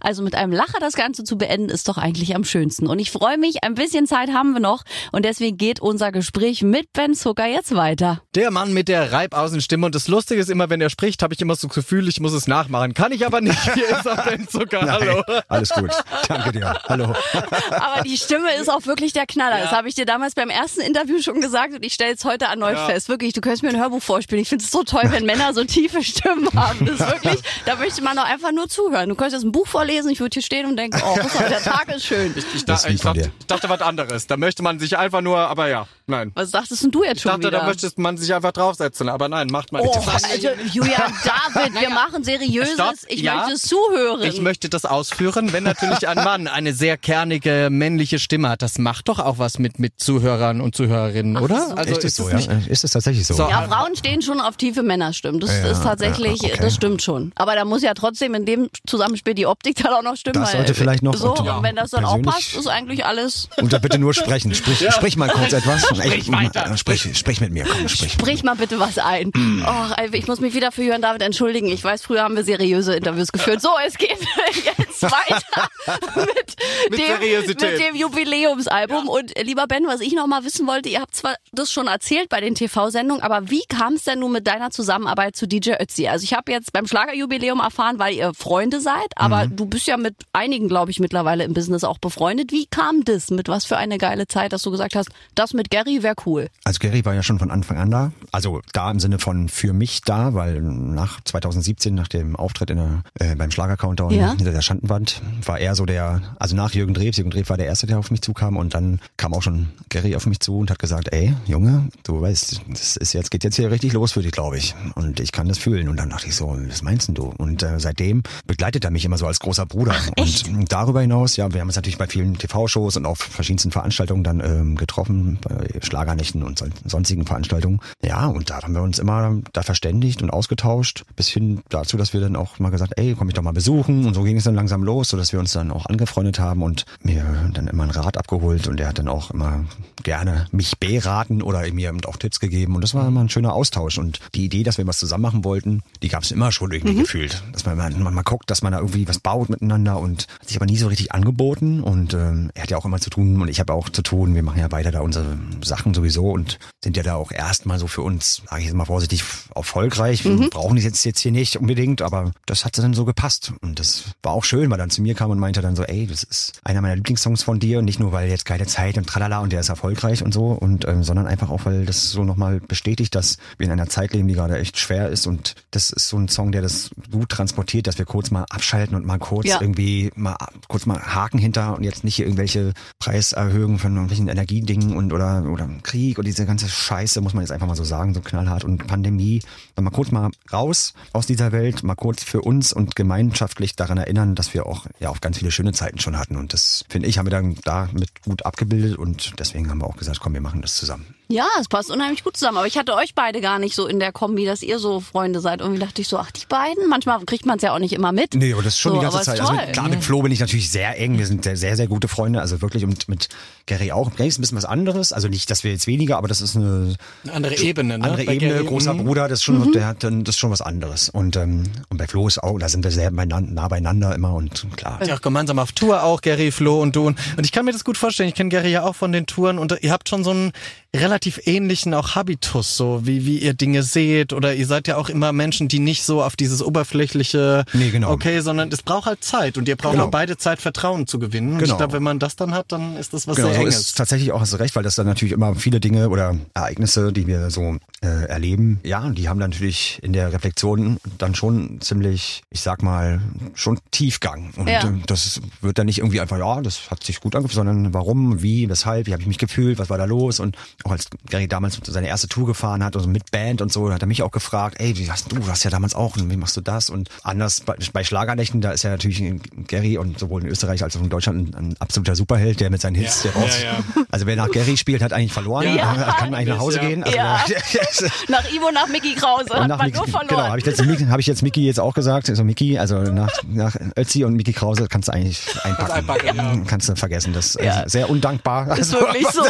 [SPEAKER 2] Also mit einem Lacher das Ganze zu beenden, ist doch eigentlich am schönsten. Und ich freue mich, ein bisschen Zeit haben wir noch. Und deswegen geht unser Gespräch mit Ben Zucker jetzt weiter.
[SPEAKER 4] Der Mann mit der Reibaußenstimme. Und das Lustige ist immer, wenn er spricht, habe ich immer so das Gefühl, ich muss es nachmachen. Kann ich aber nicht. Hier ist er, Ben Zucker. Hallo.
[SPEAKER 1] Nein, alles gut. Danke dir. Hallo.
[SPEAKER 2] Aber die Stimme ist auch wirklich der Knaller. Das habe ich dir damals beim ersten Interview schon gesagt und ich stelle es heute erneut fest. Wirklich, du könntest mir ein Hörbuch vorspielen. Ich finde es so toll, wenn Männer so tiefe Stimmen haben. Das ist wirklich, da möchte man doch einfach nur zuhören. Du könntest ein Buch vorlesen, ich würde hier stehen und denken, oh, der Tag ist schön.
[SPEAKER 4] Ich,
[SPEAKER 1] Das
[SPEAKER 4] da, ich, dachte, ich dachte was anderes. Da möchte man sich einfach nur, aber ja, nein.
[SPEAKER 2] Was dachtest denn du jetzt
[SPEAKER 4] Ich
[SPEAKER 2] schon
[SPEAKER 4] dachte,
[SPEAKER 2] wieder?
[SPEAKER 4] da möchtest man sich einfach draufsetzen, aber nein, macht man
[SPEAKER 2] Oh,
[SPEAKER 4] nicht.
[SPEAKER 2] also, Julian David, wir machen Seriöses.
[SPEAKER 4] Stopp,
[SPEAKER 2] Ich
[SPEAKER 4] ja.
[SPEAKER 2] möchte zuhören.
[SPEAKER 4] Ich möchte das ausführen, wenn natürlich ein Mann eine sehr kernige männliche Stimme hat. Das macht doch auch was mit, mit Zuhörern und Zuhörerinnen, oder?
[SPEAKER 2] so.
[SPEAKER 4] Also
[SPEAKER 1] Echt ist so,
[SPEAKER 4] es
[SPEAKER 1] ja? Ist es tatsächlich so?
[SPEAKER 4] So.
[SPEAKER 2] ja, Frauen stehen schon auf tiefe Männerstimmen. Das
[SPEAKER 1] Ja,
[SPEAKER 2] ist tatsächlich,
[SPEAKER 1] ja, okay.
[SPEAKER 2] das stimmt schon. Aber da muss ja trotzdem in dem Zusammenspiel die Optik dann auch noch stimmen.
[SPEAKER 1] Das
[SPEAKER 2] weil-
[SPEAKER 1] sollte vielleicht noch-
[SPEAKER 2] So,
[SPEAKER 1] und,
[SPEAKER 2] wenn das dann auch passt, ist eigentlich alles.
[SPEAKER 1] Und da bitte nur sprechen. Sprich, sprich mal kurz etwas.
[SPEAKER 4] Sprich weiter.
[SPEAKER 1] Äh, Sprich, sprich mit mir, komm, sprich.
[SPEAKER 2] Sprich mal bitte was ein.
[SPEAKER 1] Mm.
[SPEAKER 2] Oh, ich muss mich wieder für Jörn David entschuldigen. Ich weiß, früher haben wir seriöse Interviews geführt. So, es geht jetzt weiter mit,
[SPEAKER 4] Mit
[SPEAKER 2] dem, mit dem Jubiläumsalbum. Und äh, lieber Ben, was ich noch mal wissen wollte, ihr habt zwar das schon erzählt bei den TV-Sendungen, aber wie kam es denn nun mit deiner Zusammenarbeit zu DJ Ötzi? Also ich habe jetzt beim Schlagerjubiläum erfahren, weil ihr Freunde seid, aber
[SPEAKER 1] Mhm.
[SPEAKER 2] du bist ja mit einigen, glaube ich, mittlerweile im Business auch befreundet. Wie kam das? Mit was für eine geile Zeit, dass du gesagt hast, das mit Gary wäre cool?
[SPEAKER 1] Also Gary war ja schon von Anfang an da. Also da im Sinne von für mich da, weil nach 2017, nach dem Auftritt in der, äh, beim Schlager-Countdown
[SPEAKER 2] Ja.
[SPEAKER 1] hinter der Schandenwand, war er so der, also nach Jürgen Drews, Jürgen Drews war der Erste, der auf mich zukam und dann kam auch schon Gary auf mich zu und hat gesagt, ey, Junge, du weißt, das ist jetzt, geht jetzt hier richtig los für dich, glaube ich. Und ich kann das fühlen. Und dann dachte ich so, was meinst denn du? Und äh, seitdem begleitet er mich immer so als großer Bruder.
[SPEAKER 2] echt?
[SPEAKER 1] Und darüber hinaus, ja, wir haben uns natürlich bei vielen TV-Shows und auf verschiedensten Veranstaltungen dann ähm, getroffen, bei Schlagernächten und sonstigen Veranstaltungen. Ja, und da haben wir uns immer da verständigt und ausgetauscht, bis hin dazu, dass wir dann auch mal gesagt, ey, komm ich doch mal besuchen. Und so ging es dann langsam los, so dass wir uns dann auch angefreundet haben und mir dann immer einen Rat abgeholt und er hat dann auch immer gerne mich beraten oder mir auch Tipps gegeben. Und das war immer ein schöner Austausch. Und die Idee, dass wir was zusammen machen wollten, die gab es immer schon irgendwie mhm. gefühlt. Dass man, man, man mal guckt, dass man da irgendwie was baut miteinander und hat sich aber nie so richtig angeboten. Und ähm, er hat ja auch immer zu tun und ich habe auch zu tun. Wir machen ja beide da unsere Sachen sowieso und sind ja da auch erstmal so für uns, sage ich jetzt mal vorsichtig, erfolgreich. Wir mhm. brauchen die jetzt, jetzt hier nicht unbedingt, aber das hat dann so gepasst. Und das war auch schön, weil dann zu mir kam und meinte dann so, ey, das ist einer meiner Lieblingssongs von dir und nicht nur, weil jetzt keine Zeit und tralala und der ist erfolgreich und so, und ähm, sondern einfach auch, weil das so nochmal bestätigt, dass wir in einer Zeit leben, die gerade echt schwer ist und das ist so ein Song, der das gut transportiert, dass wir kurz mal abschalten und mal kurz ja. irgendwie mal kurz mal Haken hinter und jetzt nicht hier irgendwelche Preiserhöhungen von irgendwelchen Energiedingen und oder oder Krieg und diese ganze Scheiße, muss man jetzt einfach mal so sagen, so knallhart und Pandemie. Mal kurz mal raus aus dieser Welt, mal kurz für uns und gemeinschaftlich daran erinnern, dass wir auch ja auch ganz viele schöne Zeiten schon hatten und das finde ich haben wir dann damit gut abgebildet und deswegen haben wir auch gesagt, komm, wir machen das zusammen.
[SPEAKER 2] Ja, es passt unheimlich gut zusammen. Aber ich hatte euch beide gar nicht so in der Kombi, dass ihr so Freunde seid. Irgendwie dachte ich so, ach, die beiden? Manchmal kriegt man es ja auch nicht immer mit.
[SPEAKER 1] Nee, aber das ist schon so, die ganze Zeit. Also mit, klar, mit Flo bin ich natürlich sehr eng. Wir sind sehr, sehr, sehr gute Freunde. Also wirklich und mit Gary auch. Gary ist ein bisschen was anderes. Also nicht, dass wir jetzt weniger, aber das ist eine,
[SPEAKER 4] eine andere Ebene. Ne?
[SPEAKER 1] Andere
[SPEAKER 4] bei
[SPEAKER 1] Ebene,
[SPEAKER 4] Gary,
[SPEAKER 1] großer mhm. Bruder, das ist schon, mhm. der hat dann, das ist schon was anderes. Und, ähm, und bei Flo ist auch, da sind wir sehr nah beieinander immer und klar.
[SPEAKER 4] Ja, auch gemeinsam auf Tour auch, Gary, Flo und du. Und ich kann mir das gut vorstellen. Ich kenne Gary ja auch von den Touren und ihr habt schon so einen relativ ähnlichen auch Habitus, so wie, wie ihr Dinge seht oder ihr seid ja auch immer Menschen, die nicht so auf dieses oberflächliche,
[SPEAKER 1] nee, genau.
[SPEAKER 4] okay, sondern es braucht halt Zeit und ihr braucht genau. auch beide Zeit, Vertrauen zu gewinnen. Und genau. ich glaube, wenn man das dann hat, dann ist das was genau, sehr so Enges.
[SPEAKER 1] Ist tatsächlich auch, hast du recht, weil das dann natürlich immer viele Dinge oder Ereignisse, die wir so äh, erleben, ja, die haben dann natürlich in der Reflexion dann schon ziemlich, ich sag mal, schon Tiefgang. Und ja. äh, das wird dann nicht irgendwie einfach, ja, das hat sich gut angefühlt, sondern warum, wie, weshalb, wie habe ich mich gefühlt, was war da los und auch als Gary damals seine erste Tour gefahren hat, also mit Band und so, hat er mich auch gefragt, ey, wie hast du, du hast ja damals auch, und wie machst du das? Und anders bei, bei Schlagernächten, da ist ja natürlich Gary und sowohl in Österreich als auch in Deutschland ein, ein absoluter Superheld, der mit seinen Hits, ja, der raus. Ja, ja. Also wer nach Gary spielt, hat eigentlich verloren, ja, kann eigentlich nach Hause gehen. Also
[SPEAKER 2] ja. nach Ivo, nach Mickey Krause, hat nach man Mickey, nur verloren. Genau,
[SPEAKER 1] habe ich, jetzt, hab ich jetzt Mickey jetzt auch gesagt, also Mickey, also nach, nach Ötzi und Mickey Krause kannst du eigentlich einpacken. einpacken kannst du vergessen, das ist sehr undankbar.
[SPEAKER 2] Ist also, wirklich so.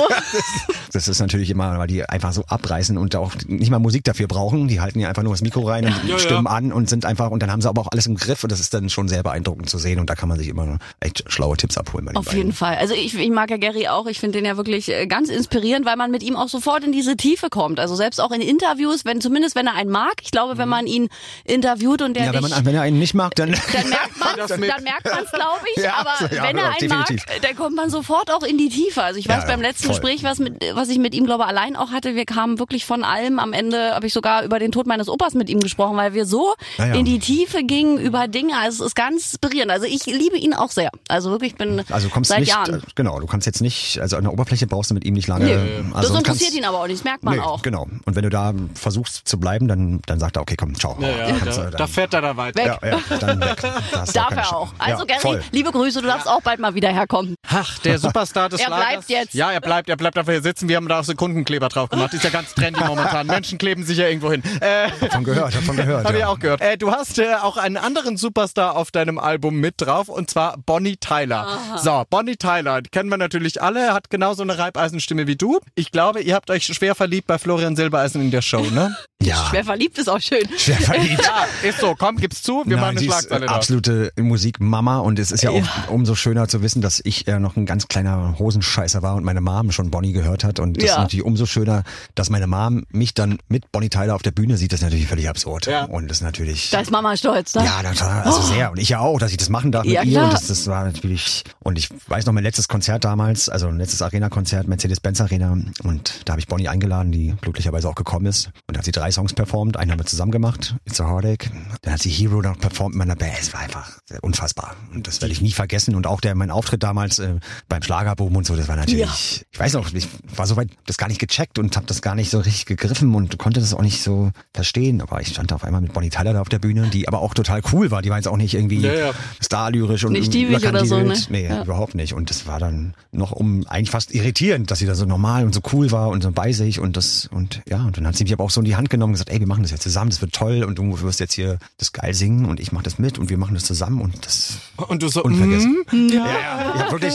[SPEAKER 1] Das ist natürlich immer, weil die einfach so abreißen und auch nicht mal Musik dafür brauchen. Die halten ja einfach nur das Mikro rein und ja, stimmen ja. an und sind einfach, und dann haben sie aber auch alles im Griff und das ist dann schon sehr beeindruckend zu sehen und da kann man sich immer echt schlaue Tipps abholen.
[SPEAKER 2] Auf beiden. jeden Fall. Also ich, ich mag ja Gary auch. Ich finde den ja wirklich äh, ganz inspirierend, weil man mit ihm auch sofort in diese Tiefe kommt. Also selbst auch in Interviews, wenn zumindest wenn er einen mag. Ich glaube, wenn mhm. man ihn interviewt und der
[SPEAKER 1] ja, wenn, man, wenn er einen nicht mag, dann
[SPEAKER 2] dann merkt man dann merkt man es, glaube ich. Ja, aber ja, wenn er einen definitiv. mag, dann kommt man sofort auch in die Tiefe. Also ich weiß beim letzten voll. Gespräch, was mit was ich mit ihm glaube allein auch hatte, wir kamen wirklich von allem. Am Ende habe ich sogar über den Tod meines Opas mit ihm gesprochen, weil wir so ja, ja. in die Tiefe gingen über Dinge. Also es ist ganz inspirierend. Also ich liebe ihn auch sehr. Also wirklich, ich bin
[SPEAKER 1] also kommst
[SPEAKER 2] seit
[SPEAKER 1] nicht,
[SPEAKER 2] Jahren.
[SPEAKER 1] Genau, du kannst jetzt nicht, also an der Oberfläche brauchst du mit ihm nicht lange. Nee,
[SPEAKER 2] also das interessiert kannst, ihn aber auch nicht, das merkt man nee, auch.
[SPEAKER 1] Genau. Und wenn du da versuchst zu bleiben, dann, dann sagt er, okay, komm, ciao.
[SPEAKER 4] Ja, ja, da, dann, da fährt er da weiter.
[SPEAKER 2] Weg. Ja, ja, dann weg. Darf er auch. Also Gary, voll. liebe Grüße, du darfst auch bald mal wieder herkommen.
[SPEAKER 4] Ach, der Superstar des
[SPEAKER 2] Er bleibt jetzt.
[SPEAKER 4] Ja, er bleibt, er bleibt dafür hier sitzen. Wir haben da auch Sekundenkleber drauf gemacht. Ist ja ganz trendy momentan. Menschen kleben sich ja irgendwo hin.
[SPEAKER 1] Äh, davon gehört, davon gehört.
[SPEAKER 4] Hab ja. ich auch gehört. Äh, du hast äh, auch einen anderen Superstar auf deinem Album mit drauf und zwar Bonnie Tyler. Aha. So, Bonnie Tyler, kennen wir natürlich alle, hat genauso eine Reibeisenstimme wie du. Ich glaube, ihr habt euch schwer verliebt bei Florian Silbereisen in der Show, ne?
[SPEAKER 1] Ja.
[SPEAKER 2] Schwer verliebt ist auch schön.
[SPEAKER 1] Schwer verliebt.
[SPEAKER 4] ja, ist so. Komm, gib's zu. Wir Nein, machen eine Schlagzeile
[SPEAKER 1] Absolute Musikmama und es ist ja, ja, auch umso schöner zu wissen, dass ich äh, noch ein ganz kleiner Hosenscheißer war und meine Mom schon Bonnie gehört hat und das ja. ist natürlich umso schöner, dass meine Mom mich dann mit Bonnie Tyler auf der Bühne sieht, das ist natürlich völlig absurd. Ja. Und das ist natürlich.
[SPEAKER 2] Da ist Mama stolz, ne?
[SPEAKER 1] Ja, also oh. sehr. Und ich ja auch, dass ich das machen darf mit ja, ihr. Klar. Und das, das war natürlich. Und ich weiß noch mein letztes Konzert damals, also ein letztes Arena-Konzert, Mercedes-Benz Arena. Und da habe ich Bonnie eingeladen, die glücklicherweise auch gekommen ist. Und da hat sie drei Songs performt. Einen haben wir zusammen gemacht, It's a Heartache. Dann hat sie Hero noch performt in meiner Band. Es war einfach unfassbar. Und das werde ich nie vergessen. Und auch der, mein Auftritt damals äh, beim Schlagerboom und so, das war natürlich, ja. ich weiß noch, ich war so weit das gar nicht gecheckt und habe das gar nicht so richtig gegriffen und konnte das auch nicht so verstehen. Aber ich stand auf einmal mit Bonnie Tyler da auf der Bühne, die aber auch total cool war. Die war jetzt auch nicht irgendwie
[SPEAKER 4] Ja, ja.
[SPEAKER 1] starlyrisch und
[SPEAKER 2] Nicht diebig oder so, ne?
[SPEAKER 1] Nee,
[SPEAKER 2] Ja.
[SPEAKER 1] überhaupt nicht. Und das war dann noch um eigentlich fast irritierend, dass sie da so normal und so cool war und so bei sich und das und ja, und dann hat sie mich aber auch so in die Hand genommen und gesagt, ey, wir machen das jetzt zusammen, das wird toll und du wirst jetzt hier das geil singen und ich mache das mit und wir machen das zusammen und das
[SPEAKER 4] Und du so,
[SPEAKER 1] unvergessen.
[SPEAKER 4] mm,
[SPEAKER 1] Ja, ja, ich hab wirklich,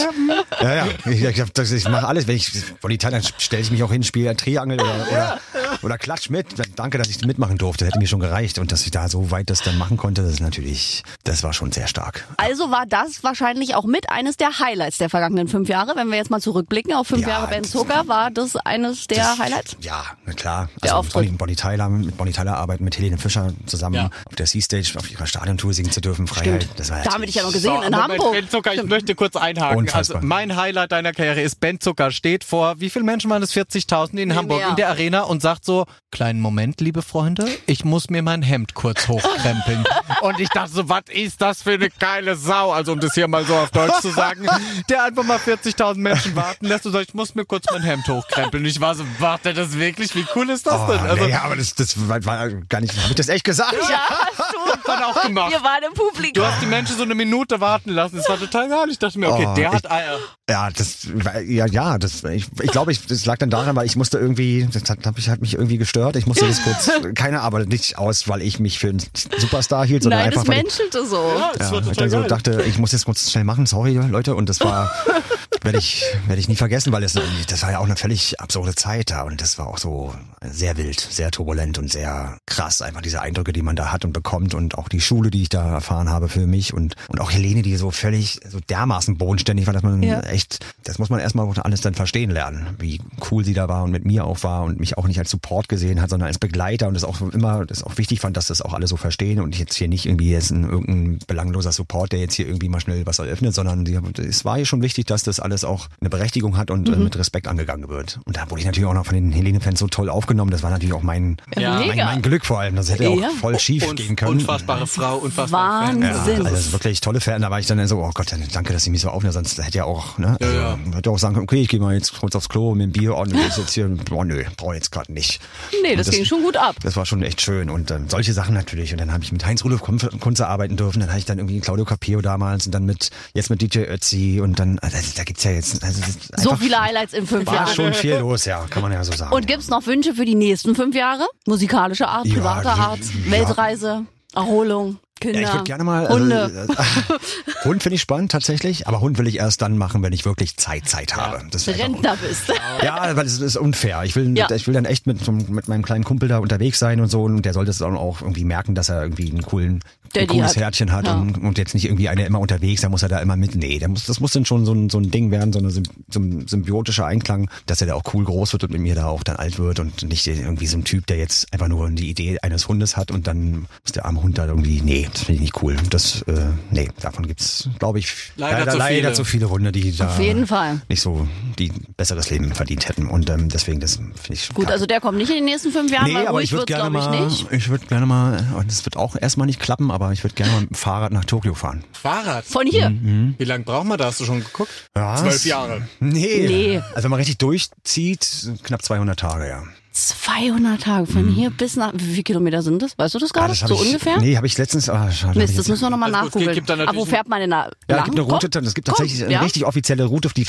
[SPEAKER 1] ja, ja, ich, ich, ich mache alles, wenn ich Polizei, dann stelle ich mich auch hin, spiele Triangel oder, oder, oder klatsch mit. Danke, dass ich mitmachen durfte, hätte mir schon gereicht und dass ich da so weit das dann machen konnte, das ist natürlich, das war schon sehr stark.
[SPEAKER 2] Also war das wahrscheinlich auch mit eines der Highlights der vergangenen fünf Jahre. Wenn wir jetzt mal zurückblicken auf fünf
[SPEAKER 1] Ja,
[SPEAKER 2] Jahre Ben Zucker, war das eines der
[SPEAKER 1] Das-
[SPEAKER 2] Highlights?
[SPEAKER 1] Ja, na klar.
[SPEAKER 2] Der
[SPEAKER 1] Also
[SPEAKER 2] Auftritt.
[SPEAKER 1] Bonnie, Bonnie Tyler, mit Bonnie Tyler arbeiten, mit Helene Fischer zusammen
[SPEAKER 4] Ja.
[SPEAKER 1] auf der C-Stage, auf ihrer Stadiontour singen zu dürfen, Freiheit.
[SPEAKER 2] Stimmt.
[SPEAKER 1] Das war
[SPEAKER 2] Da habe ich dich ja noch gesehen in
[SPEAKER 4] Moment,
[SPEAKER 2] Hamburg.
[SPEAKER 4] Ben Zucker, ich möchte kurz einhaken.
[SPEAKER 1] Unfassbar.
[SPEAKER 4] Also mein Highlight deiner Karriere ist, Ben Zucker steht vor, wie viele Menschen waren es? 40.000 in Hamburg
[SPEAKER 2] mehr.
[SPEAKER 4] in der Arena und sagt so, kleinen Moment, liebe Freunde, ich muss mir mein Hemd kurz hochkrempeln. und ich dachte so, was ist das für eine geile Sau? Also um das hier mal so auf Deutsch zu sagen, der einfach mal 40.000 Menschen warten lässt und sagt, ich muss mir kurz mein Hemd hochkrempeln. Und ich war so, warte das wirklich? Wie cool ist das
[SPEAKER 1] Oh,
[SPEAKER 4] denn? Also,
[SPEAKER 1] nee, aber das, das war, war gar nicht, habe ich das echt gesagt?
[SPEAKER 2] Ja, hast du.
[SPEAKER 4] auch gemacht.
[SPEAKER 2] Wir waren im Publikum.
[SPEAKER 4] Du hast die Menschen so eine Minute warten lassen. Das war total geil. Ich dachte mir, okay,
[SPEAKER 1] Oh,
[SPEAKER 4] der
[SPEAKER 1] ich-
[SPEAKER 4] hat Eier.
[SPEAKER 1] Ja, das, ja, ja, das, ich, ich glaube, ich, das lag dann daran, weil ich musste irgendwie, das hat, hab ich, hat mich irgendwie gestört. Ich musste das kurz, keine aber nicht aus, weil ich mich für einen Superstar hielt, sondern
[SPEAKER 2] Nein, das
[SPEAKER 1] einfach, weil ich,
[SPEAKER 2] menschelte so.
[SPEAKER 4] Ja, das
[SPEAKER 1] ja,
[SPEAKER 4] war
[SPEAKER 1] weil ich
[SPEAKER 4] total
[SPEAKER 1] dann so
[SPEAKER 4] geil.
[SPEAKER 1] dachte, ich muss jetzt kurz schnell machen, sorry Leute, und das war, werde ich, werde ich nie vergessen, weil es, das war ja auch eine völlig absurde Zeit da und das war auch so sehr wild, sehr turbulent und sehr krass, einfach diese Eindrücke, die man da hat und bekommt und auch die Schule, die ich da erfahren habe für mich und, und auch Helene, die so völlig, so dermaßen bodenständig war, dass man
[SPEAKER 2] Ja.
[SPEAKER 1] echt, das muss man erstmal alles dann verstehen lernen, wie cool sie da war und mit mir auch war und mich auch nicht als Support gesehen hat, sondern als Begleiter und das auch immer, das auch wichtig fand, dass das auch alle so verstehen und ich jetzt hier nicht irgendwie jetzt ein, irgendein belangloser Support, der jetzt hier irgendwie mal schnell was eröffnet, sondern die, es war hier schon wichtig, dass das alles auch eine Berechtigung hat und äh, mit Respekt angegangen wird. Und da wurde ich natürlich auch noch von den Helene-Fans so toll aufgenommen, das war natürlich auch mein,
[SPEAKER 2] Ja.
[SPEAKER 1] mein, mein Glück vor allem, das hätte auch
[SPEAKER 2] Ja.
[SPEAKER 1] voll schief
[SPEAKER 4] Unf-
[SPEAKER 1] gehen können.
[SPEAKER 4] Unfassbare Frau, unfassbare Fan.
[SPEAKER 2] Wahnsinn.
[SPEAKER 1] Ja, also das wirklich tolle Fan. Da war ich dann so, oh Gott, danke, dass Sie mich so aufnehmen. Sonst hätte ja auch, ne, also,
[SPEAKER 4] Ja, ja.
[SPEAKER 1] hätte auch sagen können, okay, ich gehe mal jetzt kurz aufs Klo mit dem Bier und ist jetzt hier, oh nö, brauche jetzt gerade nicht.
[SPEAKER 2] Nee,
[SPEAKER 1] Und
[SPEAKER 2] das, ging schon gut ab.
[SPEAKER 1] Das war schon echt schön und ähm, solche Sachen natürlich. Und dann habe ich mit Heinz Rudolf Kunze arbeiten dürfen. Dann hatte ich dann irgendwie Claudio Capeo damals und dann mit jetzt mit DJ Ötzi und dann also, da gibt's ja jetzt also,
[SPEAKER 2] So viele Highlights in fünf
[SPEAKER 1] war
[SPEAKER 2] Jahren.
[SPEAKER 1] schon viel los, ja, kann man ja so sagen.
[SPEAKER 2] Und gibt's noch Wünsche für die nächsten fünf Jahre? Musikalische Art, private
[SPEAKER 1] ja,
[SPEAKER 2] Art,
[SPEAKER 1] ja.
[SPEAKER 2] Weltreise, Erholung, Kinder,
[SPEAKER 1] Ja, ich würde gerne mal.
[SPEAKER 2] Hunde.
[SPEAKER 1] Also, äh, Hund finde ich spannend tatsächlich, aber Hund will ich erst dann machen, wenn ich wirklich Zeit, Zeit habe. Das
[SPEAKER 2] Rentner bist.
[SPEAKER 1] Ja, weil es ist unfair. Ich will,
[SPEAKER 2] Ja.
[SPEAKER 1] ich will dann echt mit, mit meinem kleinen Kumpel da unterwegs sein und so und der sollte es dann auch irgendwie merken, dass er irgendwie einen coolen, ein cooles
[SPEAKER 2] hat.
[SPEAKER 1] Herzchen hat
[SPEAKER 2] Ja.
[SPEAKER 1] und, und jetzt nicht irgendwie einer immer unterwegs, da muss er da immer mit. Nee, muss, das muss dann schon so ein, so ein Ding werden, so, eine, so ein symbiotischer Einklang, dass er da auch cool groß wird und mit mir da auch dann alt wird und nicht irgendwie so ein Typ, der jetzt einfach nur die Idee eines Hundes hat und dann muss der arme Hund da irgendwie, nee, das finde ich nicht cool. Das, äh, nee, davon gibt's, glaube ich,
[SPEAKER 4] Leider zu
[SPEAKER 1] leider
[SPEAKER 4] viele.
[SPEAKER 1] zu viele Hunde, die da
[SPEAKER 2] Auf jeden Fall.
[SPEAKER 1] nicht so die besseres Leben verdient hätten. Und ähm, deswegen, das finde ich
[SPEAKER 2] Gut, also der kommt nicht in den nächsten fünf Jahren,
[SPEAKER 1] Nee,
[SPEAKER 2] weil
[SPEAKER 1] aber
[SPEAKER 2] ruhig
[SPEAKER 1] ich würde gerne
[SPEAKER 2] glaube ich,
[SPEAKER 1] mal,
[SPEAKER 2] nicht.
[SPEAKER 1] ich würde gerne mal, und das wird auch erstmal nicht klappen, aber ich würde gerne mal mit dem Fahrrad nach Tokio fahren.
[SPEAKER 4] Fahrrad.
[SPEAKER 2] Von hier.
[SPEAKER 1] Mhm.
[SPEAKER 4] Wie lange braucht man da? Hast du schon geguckt?
[SPEAKER 1] Was?
[SPEAKER 4] Zwölf Jahre.
[SPEAKER 1] Nee.
[SPEAKER 2] Nee.
[SPEAKER 1] Also wenn man richtig durchzieht, knapp 200 Tage, ja.
[SPEAKER 2] 200 Tage von hier bis nach. Wie viele Kilometer sind das? Weißt du das
[SPEAKER 1] Mhm. Ah,
[SPEAKER 2] gerade?
[SPEAKER 1] das hab
[SPEAKER 2] so
[SPEAKER 1] ich,
[SPEAKER 2] ungefähr?
[SPEAKER 1] Nee, habe ich letztens. Ah, schade,
[SPEAKER 2] Mist,
[SPEAKER 1] ich
[SPEAKER 2] das müssen wir nochmal
[SPEAKER 4] Also, dann
[SPEAKER 2] Aber wo fährt man denn da?
[SPEAKER 1] ja, es gibt eine Route, es gibt
[SPEAKER 2] komm,
[SPEAKER 1] tatsächlich eine
[SPEAKER 2] ja?
[SPEAKER 1] richtig offizielle Route, die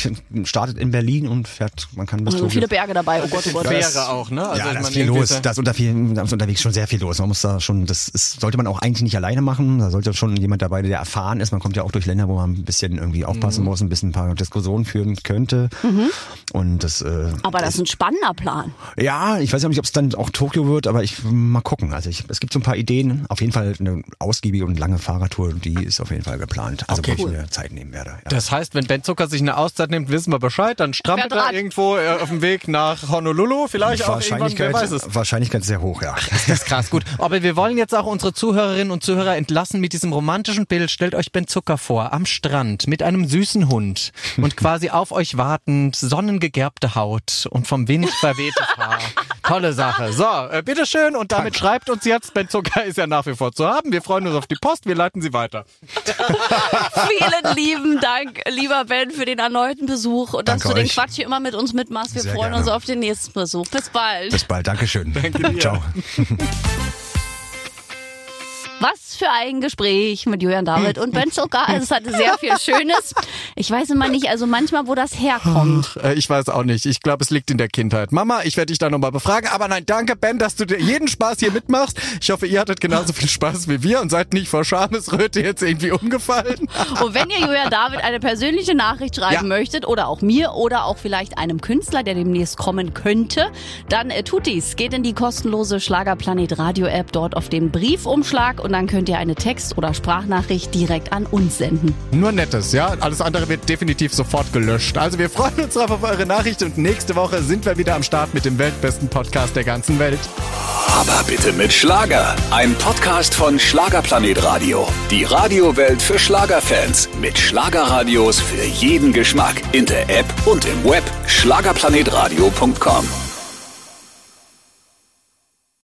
[SPEAKER 1] startet in Berlin und fährt, man kann bis
[SPEAKER 2] Also viele Berge dabei. Oh Gott, oh Gott.
[SPEAKER 1] Ja,
[SPEAKER 4] Fähre auch, ne? Also,
[SPEAKER 1] ja, da ist viel los.
[SPEAKER 4] ja-
[SPEAKER 1] Da ist, unter viel, da ist unterwegs schon sehr viel los. Man muss da schon, das ist, sollte man auch eigentlich nicht alleine machen. Da sollte schon jemand dabei, der erfahren ist. Man kommt ja auch durch Länder, wo man ein bisschen irgendwie aufpassen muss, ein bisschen ein paar Diskussionen führen könnte. Und das, äh,
[SPEAKER 2] Aber das ist ein spannender Plan.
[SPEAKER 1] ja, ich weiß ja nicht, ob es dann auch Tokio wird, aber ich mal gucken. Also ich, es gibt so ein paar Ideen. Auf jeden Fall eine ausgiebige und lange Fahrradtour, die ist auf jeden Fall geplant. Also
[SPEAKER 4] Okay.
[SPEAKER 1] wo
[SPEAKER 2] Cool.
[SPEAKER 1] ich mir Zeit nehmen werde. Ja.
[SPEAKER 4] Das heißt, wenn Ben Zucker sich eine Auszeit nimmt, wissen wir Bescheid, dann strampelt er irgendwo äh, auf dem Weg nach Honolulu, vielleicht auch irgendwann, wer weiß es.
[SPEAKER 1] Wahrscheinlichkeit sehr hoch, ja.
[SPEAKER 4] Das ist krass, gut. Aber wir wollen jetzt auch unsere Zuhörerinnen und Zuhörer entlassen mit diesem romantischen Bild. Stellt euch Ben Zucker vor, am Strand, mit einem süßen Hund und quasi auf euch wartend, sonnengegerbte Haut und vom Wind verwehtes Haar. Tolle Sache. So, äh, bitteschön und damit schreibt uns jetzt, Ben Zucker ist ja nach wie vor zu haben. Wir freuen uns auf die Post, wir leiten sie weiter.
[SPEAKER 2] Vielen lieben Dank, lieber Ben, für den erneuten Besuch und
[SPEAKER 1] Danke
[SPEAKER 2] dass du den
[SPEAKER 1] euch.
[SPEAKER 2] Quatsch hier immer mit uns mitmachst. Wir
[SPEAKER 1] Sehr
[SPEAKER 2] freuen
[SPEAKER 1] gerne.
[SPEAKER 2] uns auf den nächsten Besuch. Bis bald.
[SPEAKER 1] Bis bald, Dankeschön. Ciao.
[SPEAKER 2] Für ein Gespräch mit Julian David und Ben Zucker. Also es hatte sehr viel Schönes. Ich weiß immer nicht, also manchmal, wo das herkommt.
[SPEAKER 4] Äh, Ich weiß auch nicht. Ich glaube, es liegt in der Kindheit. Mama, ich werde dich da nochmal befragen. Aber nein, danke, Ben, dass du dir jeden Spaß hier mitmachst. Ich hoffe, ihr hattet genauso viel Spaß wie wir und seid nicht vor Schamesröte jetzt irgendwie umgefallen.
[SPEAKER 2] Und wenn ihr Julian David eine persönliche Nachricht schreiben
[SPEAKER 4] Ja.
[SPEAKER 2] möchtet oder auch mir oder auch vielleicht einem Künstler, der demnächst kommen könnte, dann äh, tut dies. Geht in die kostenlose Schlagerplanet Radio App, dort auf den Briefumschlag und dann könnt ihr eine Text- oder Sprachnachricht direkt an uns senden.
[SPEAKER 4] Nur Nettes, ja? Alles andere wird definitiv sofort gelöscht. Also wir freuen uns drauf auf eure Nachricht und nächste Woche sind wir wieder am Start mit dem weltbesten Podcast der ganzen Welt.
[SPEAKER 3] Aber bitte mit Schlager. Ein Podcast von Schlagerplanet Radio. Die Radiowelt für Schlagerfans. Mit Schlagerradios für jeden Geschmack. In der App und im Web. Schlagerplanetradio.com.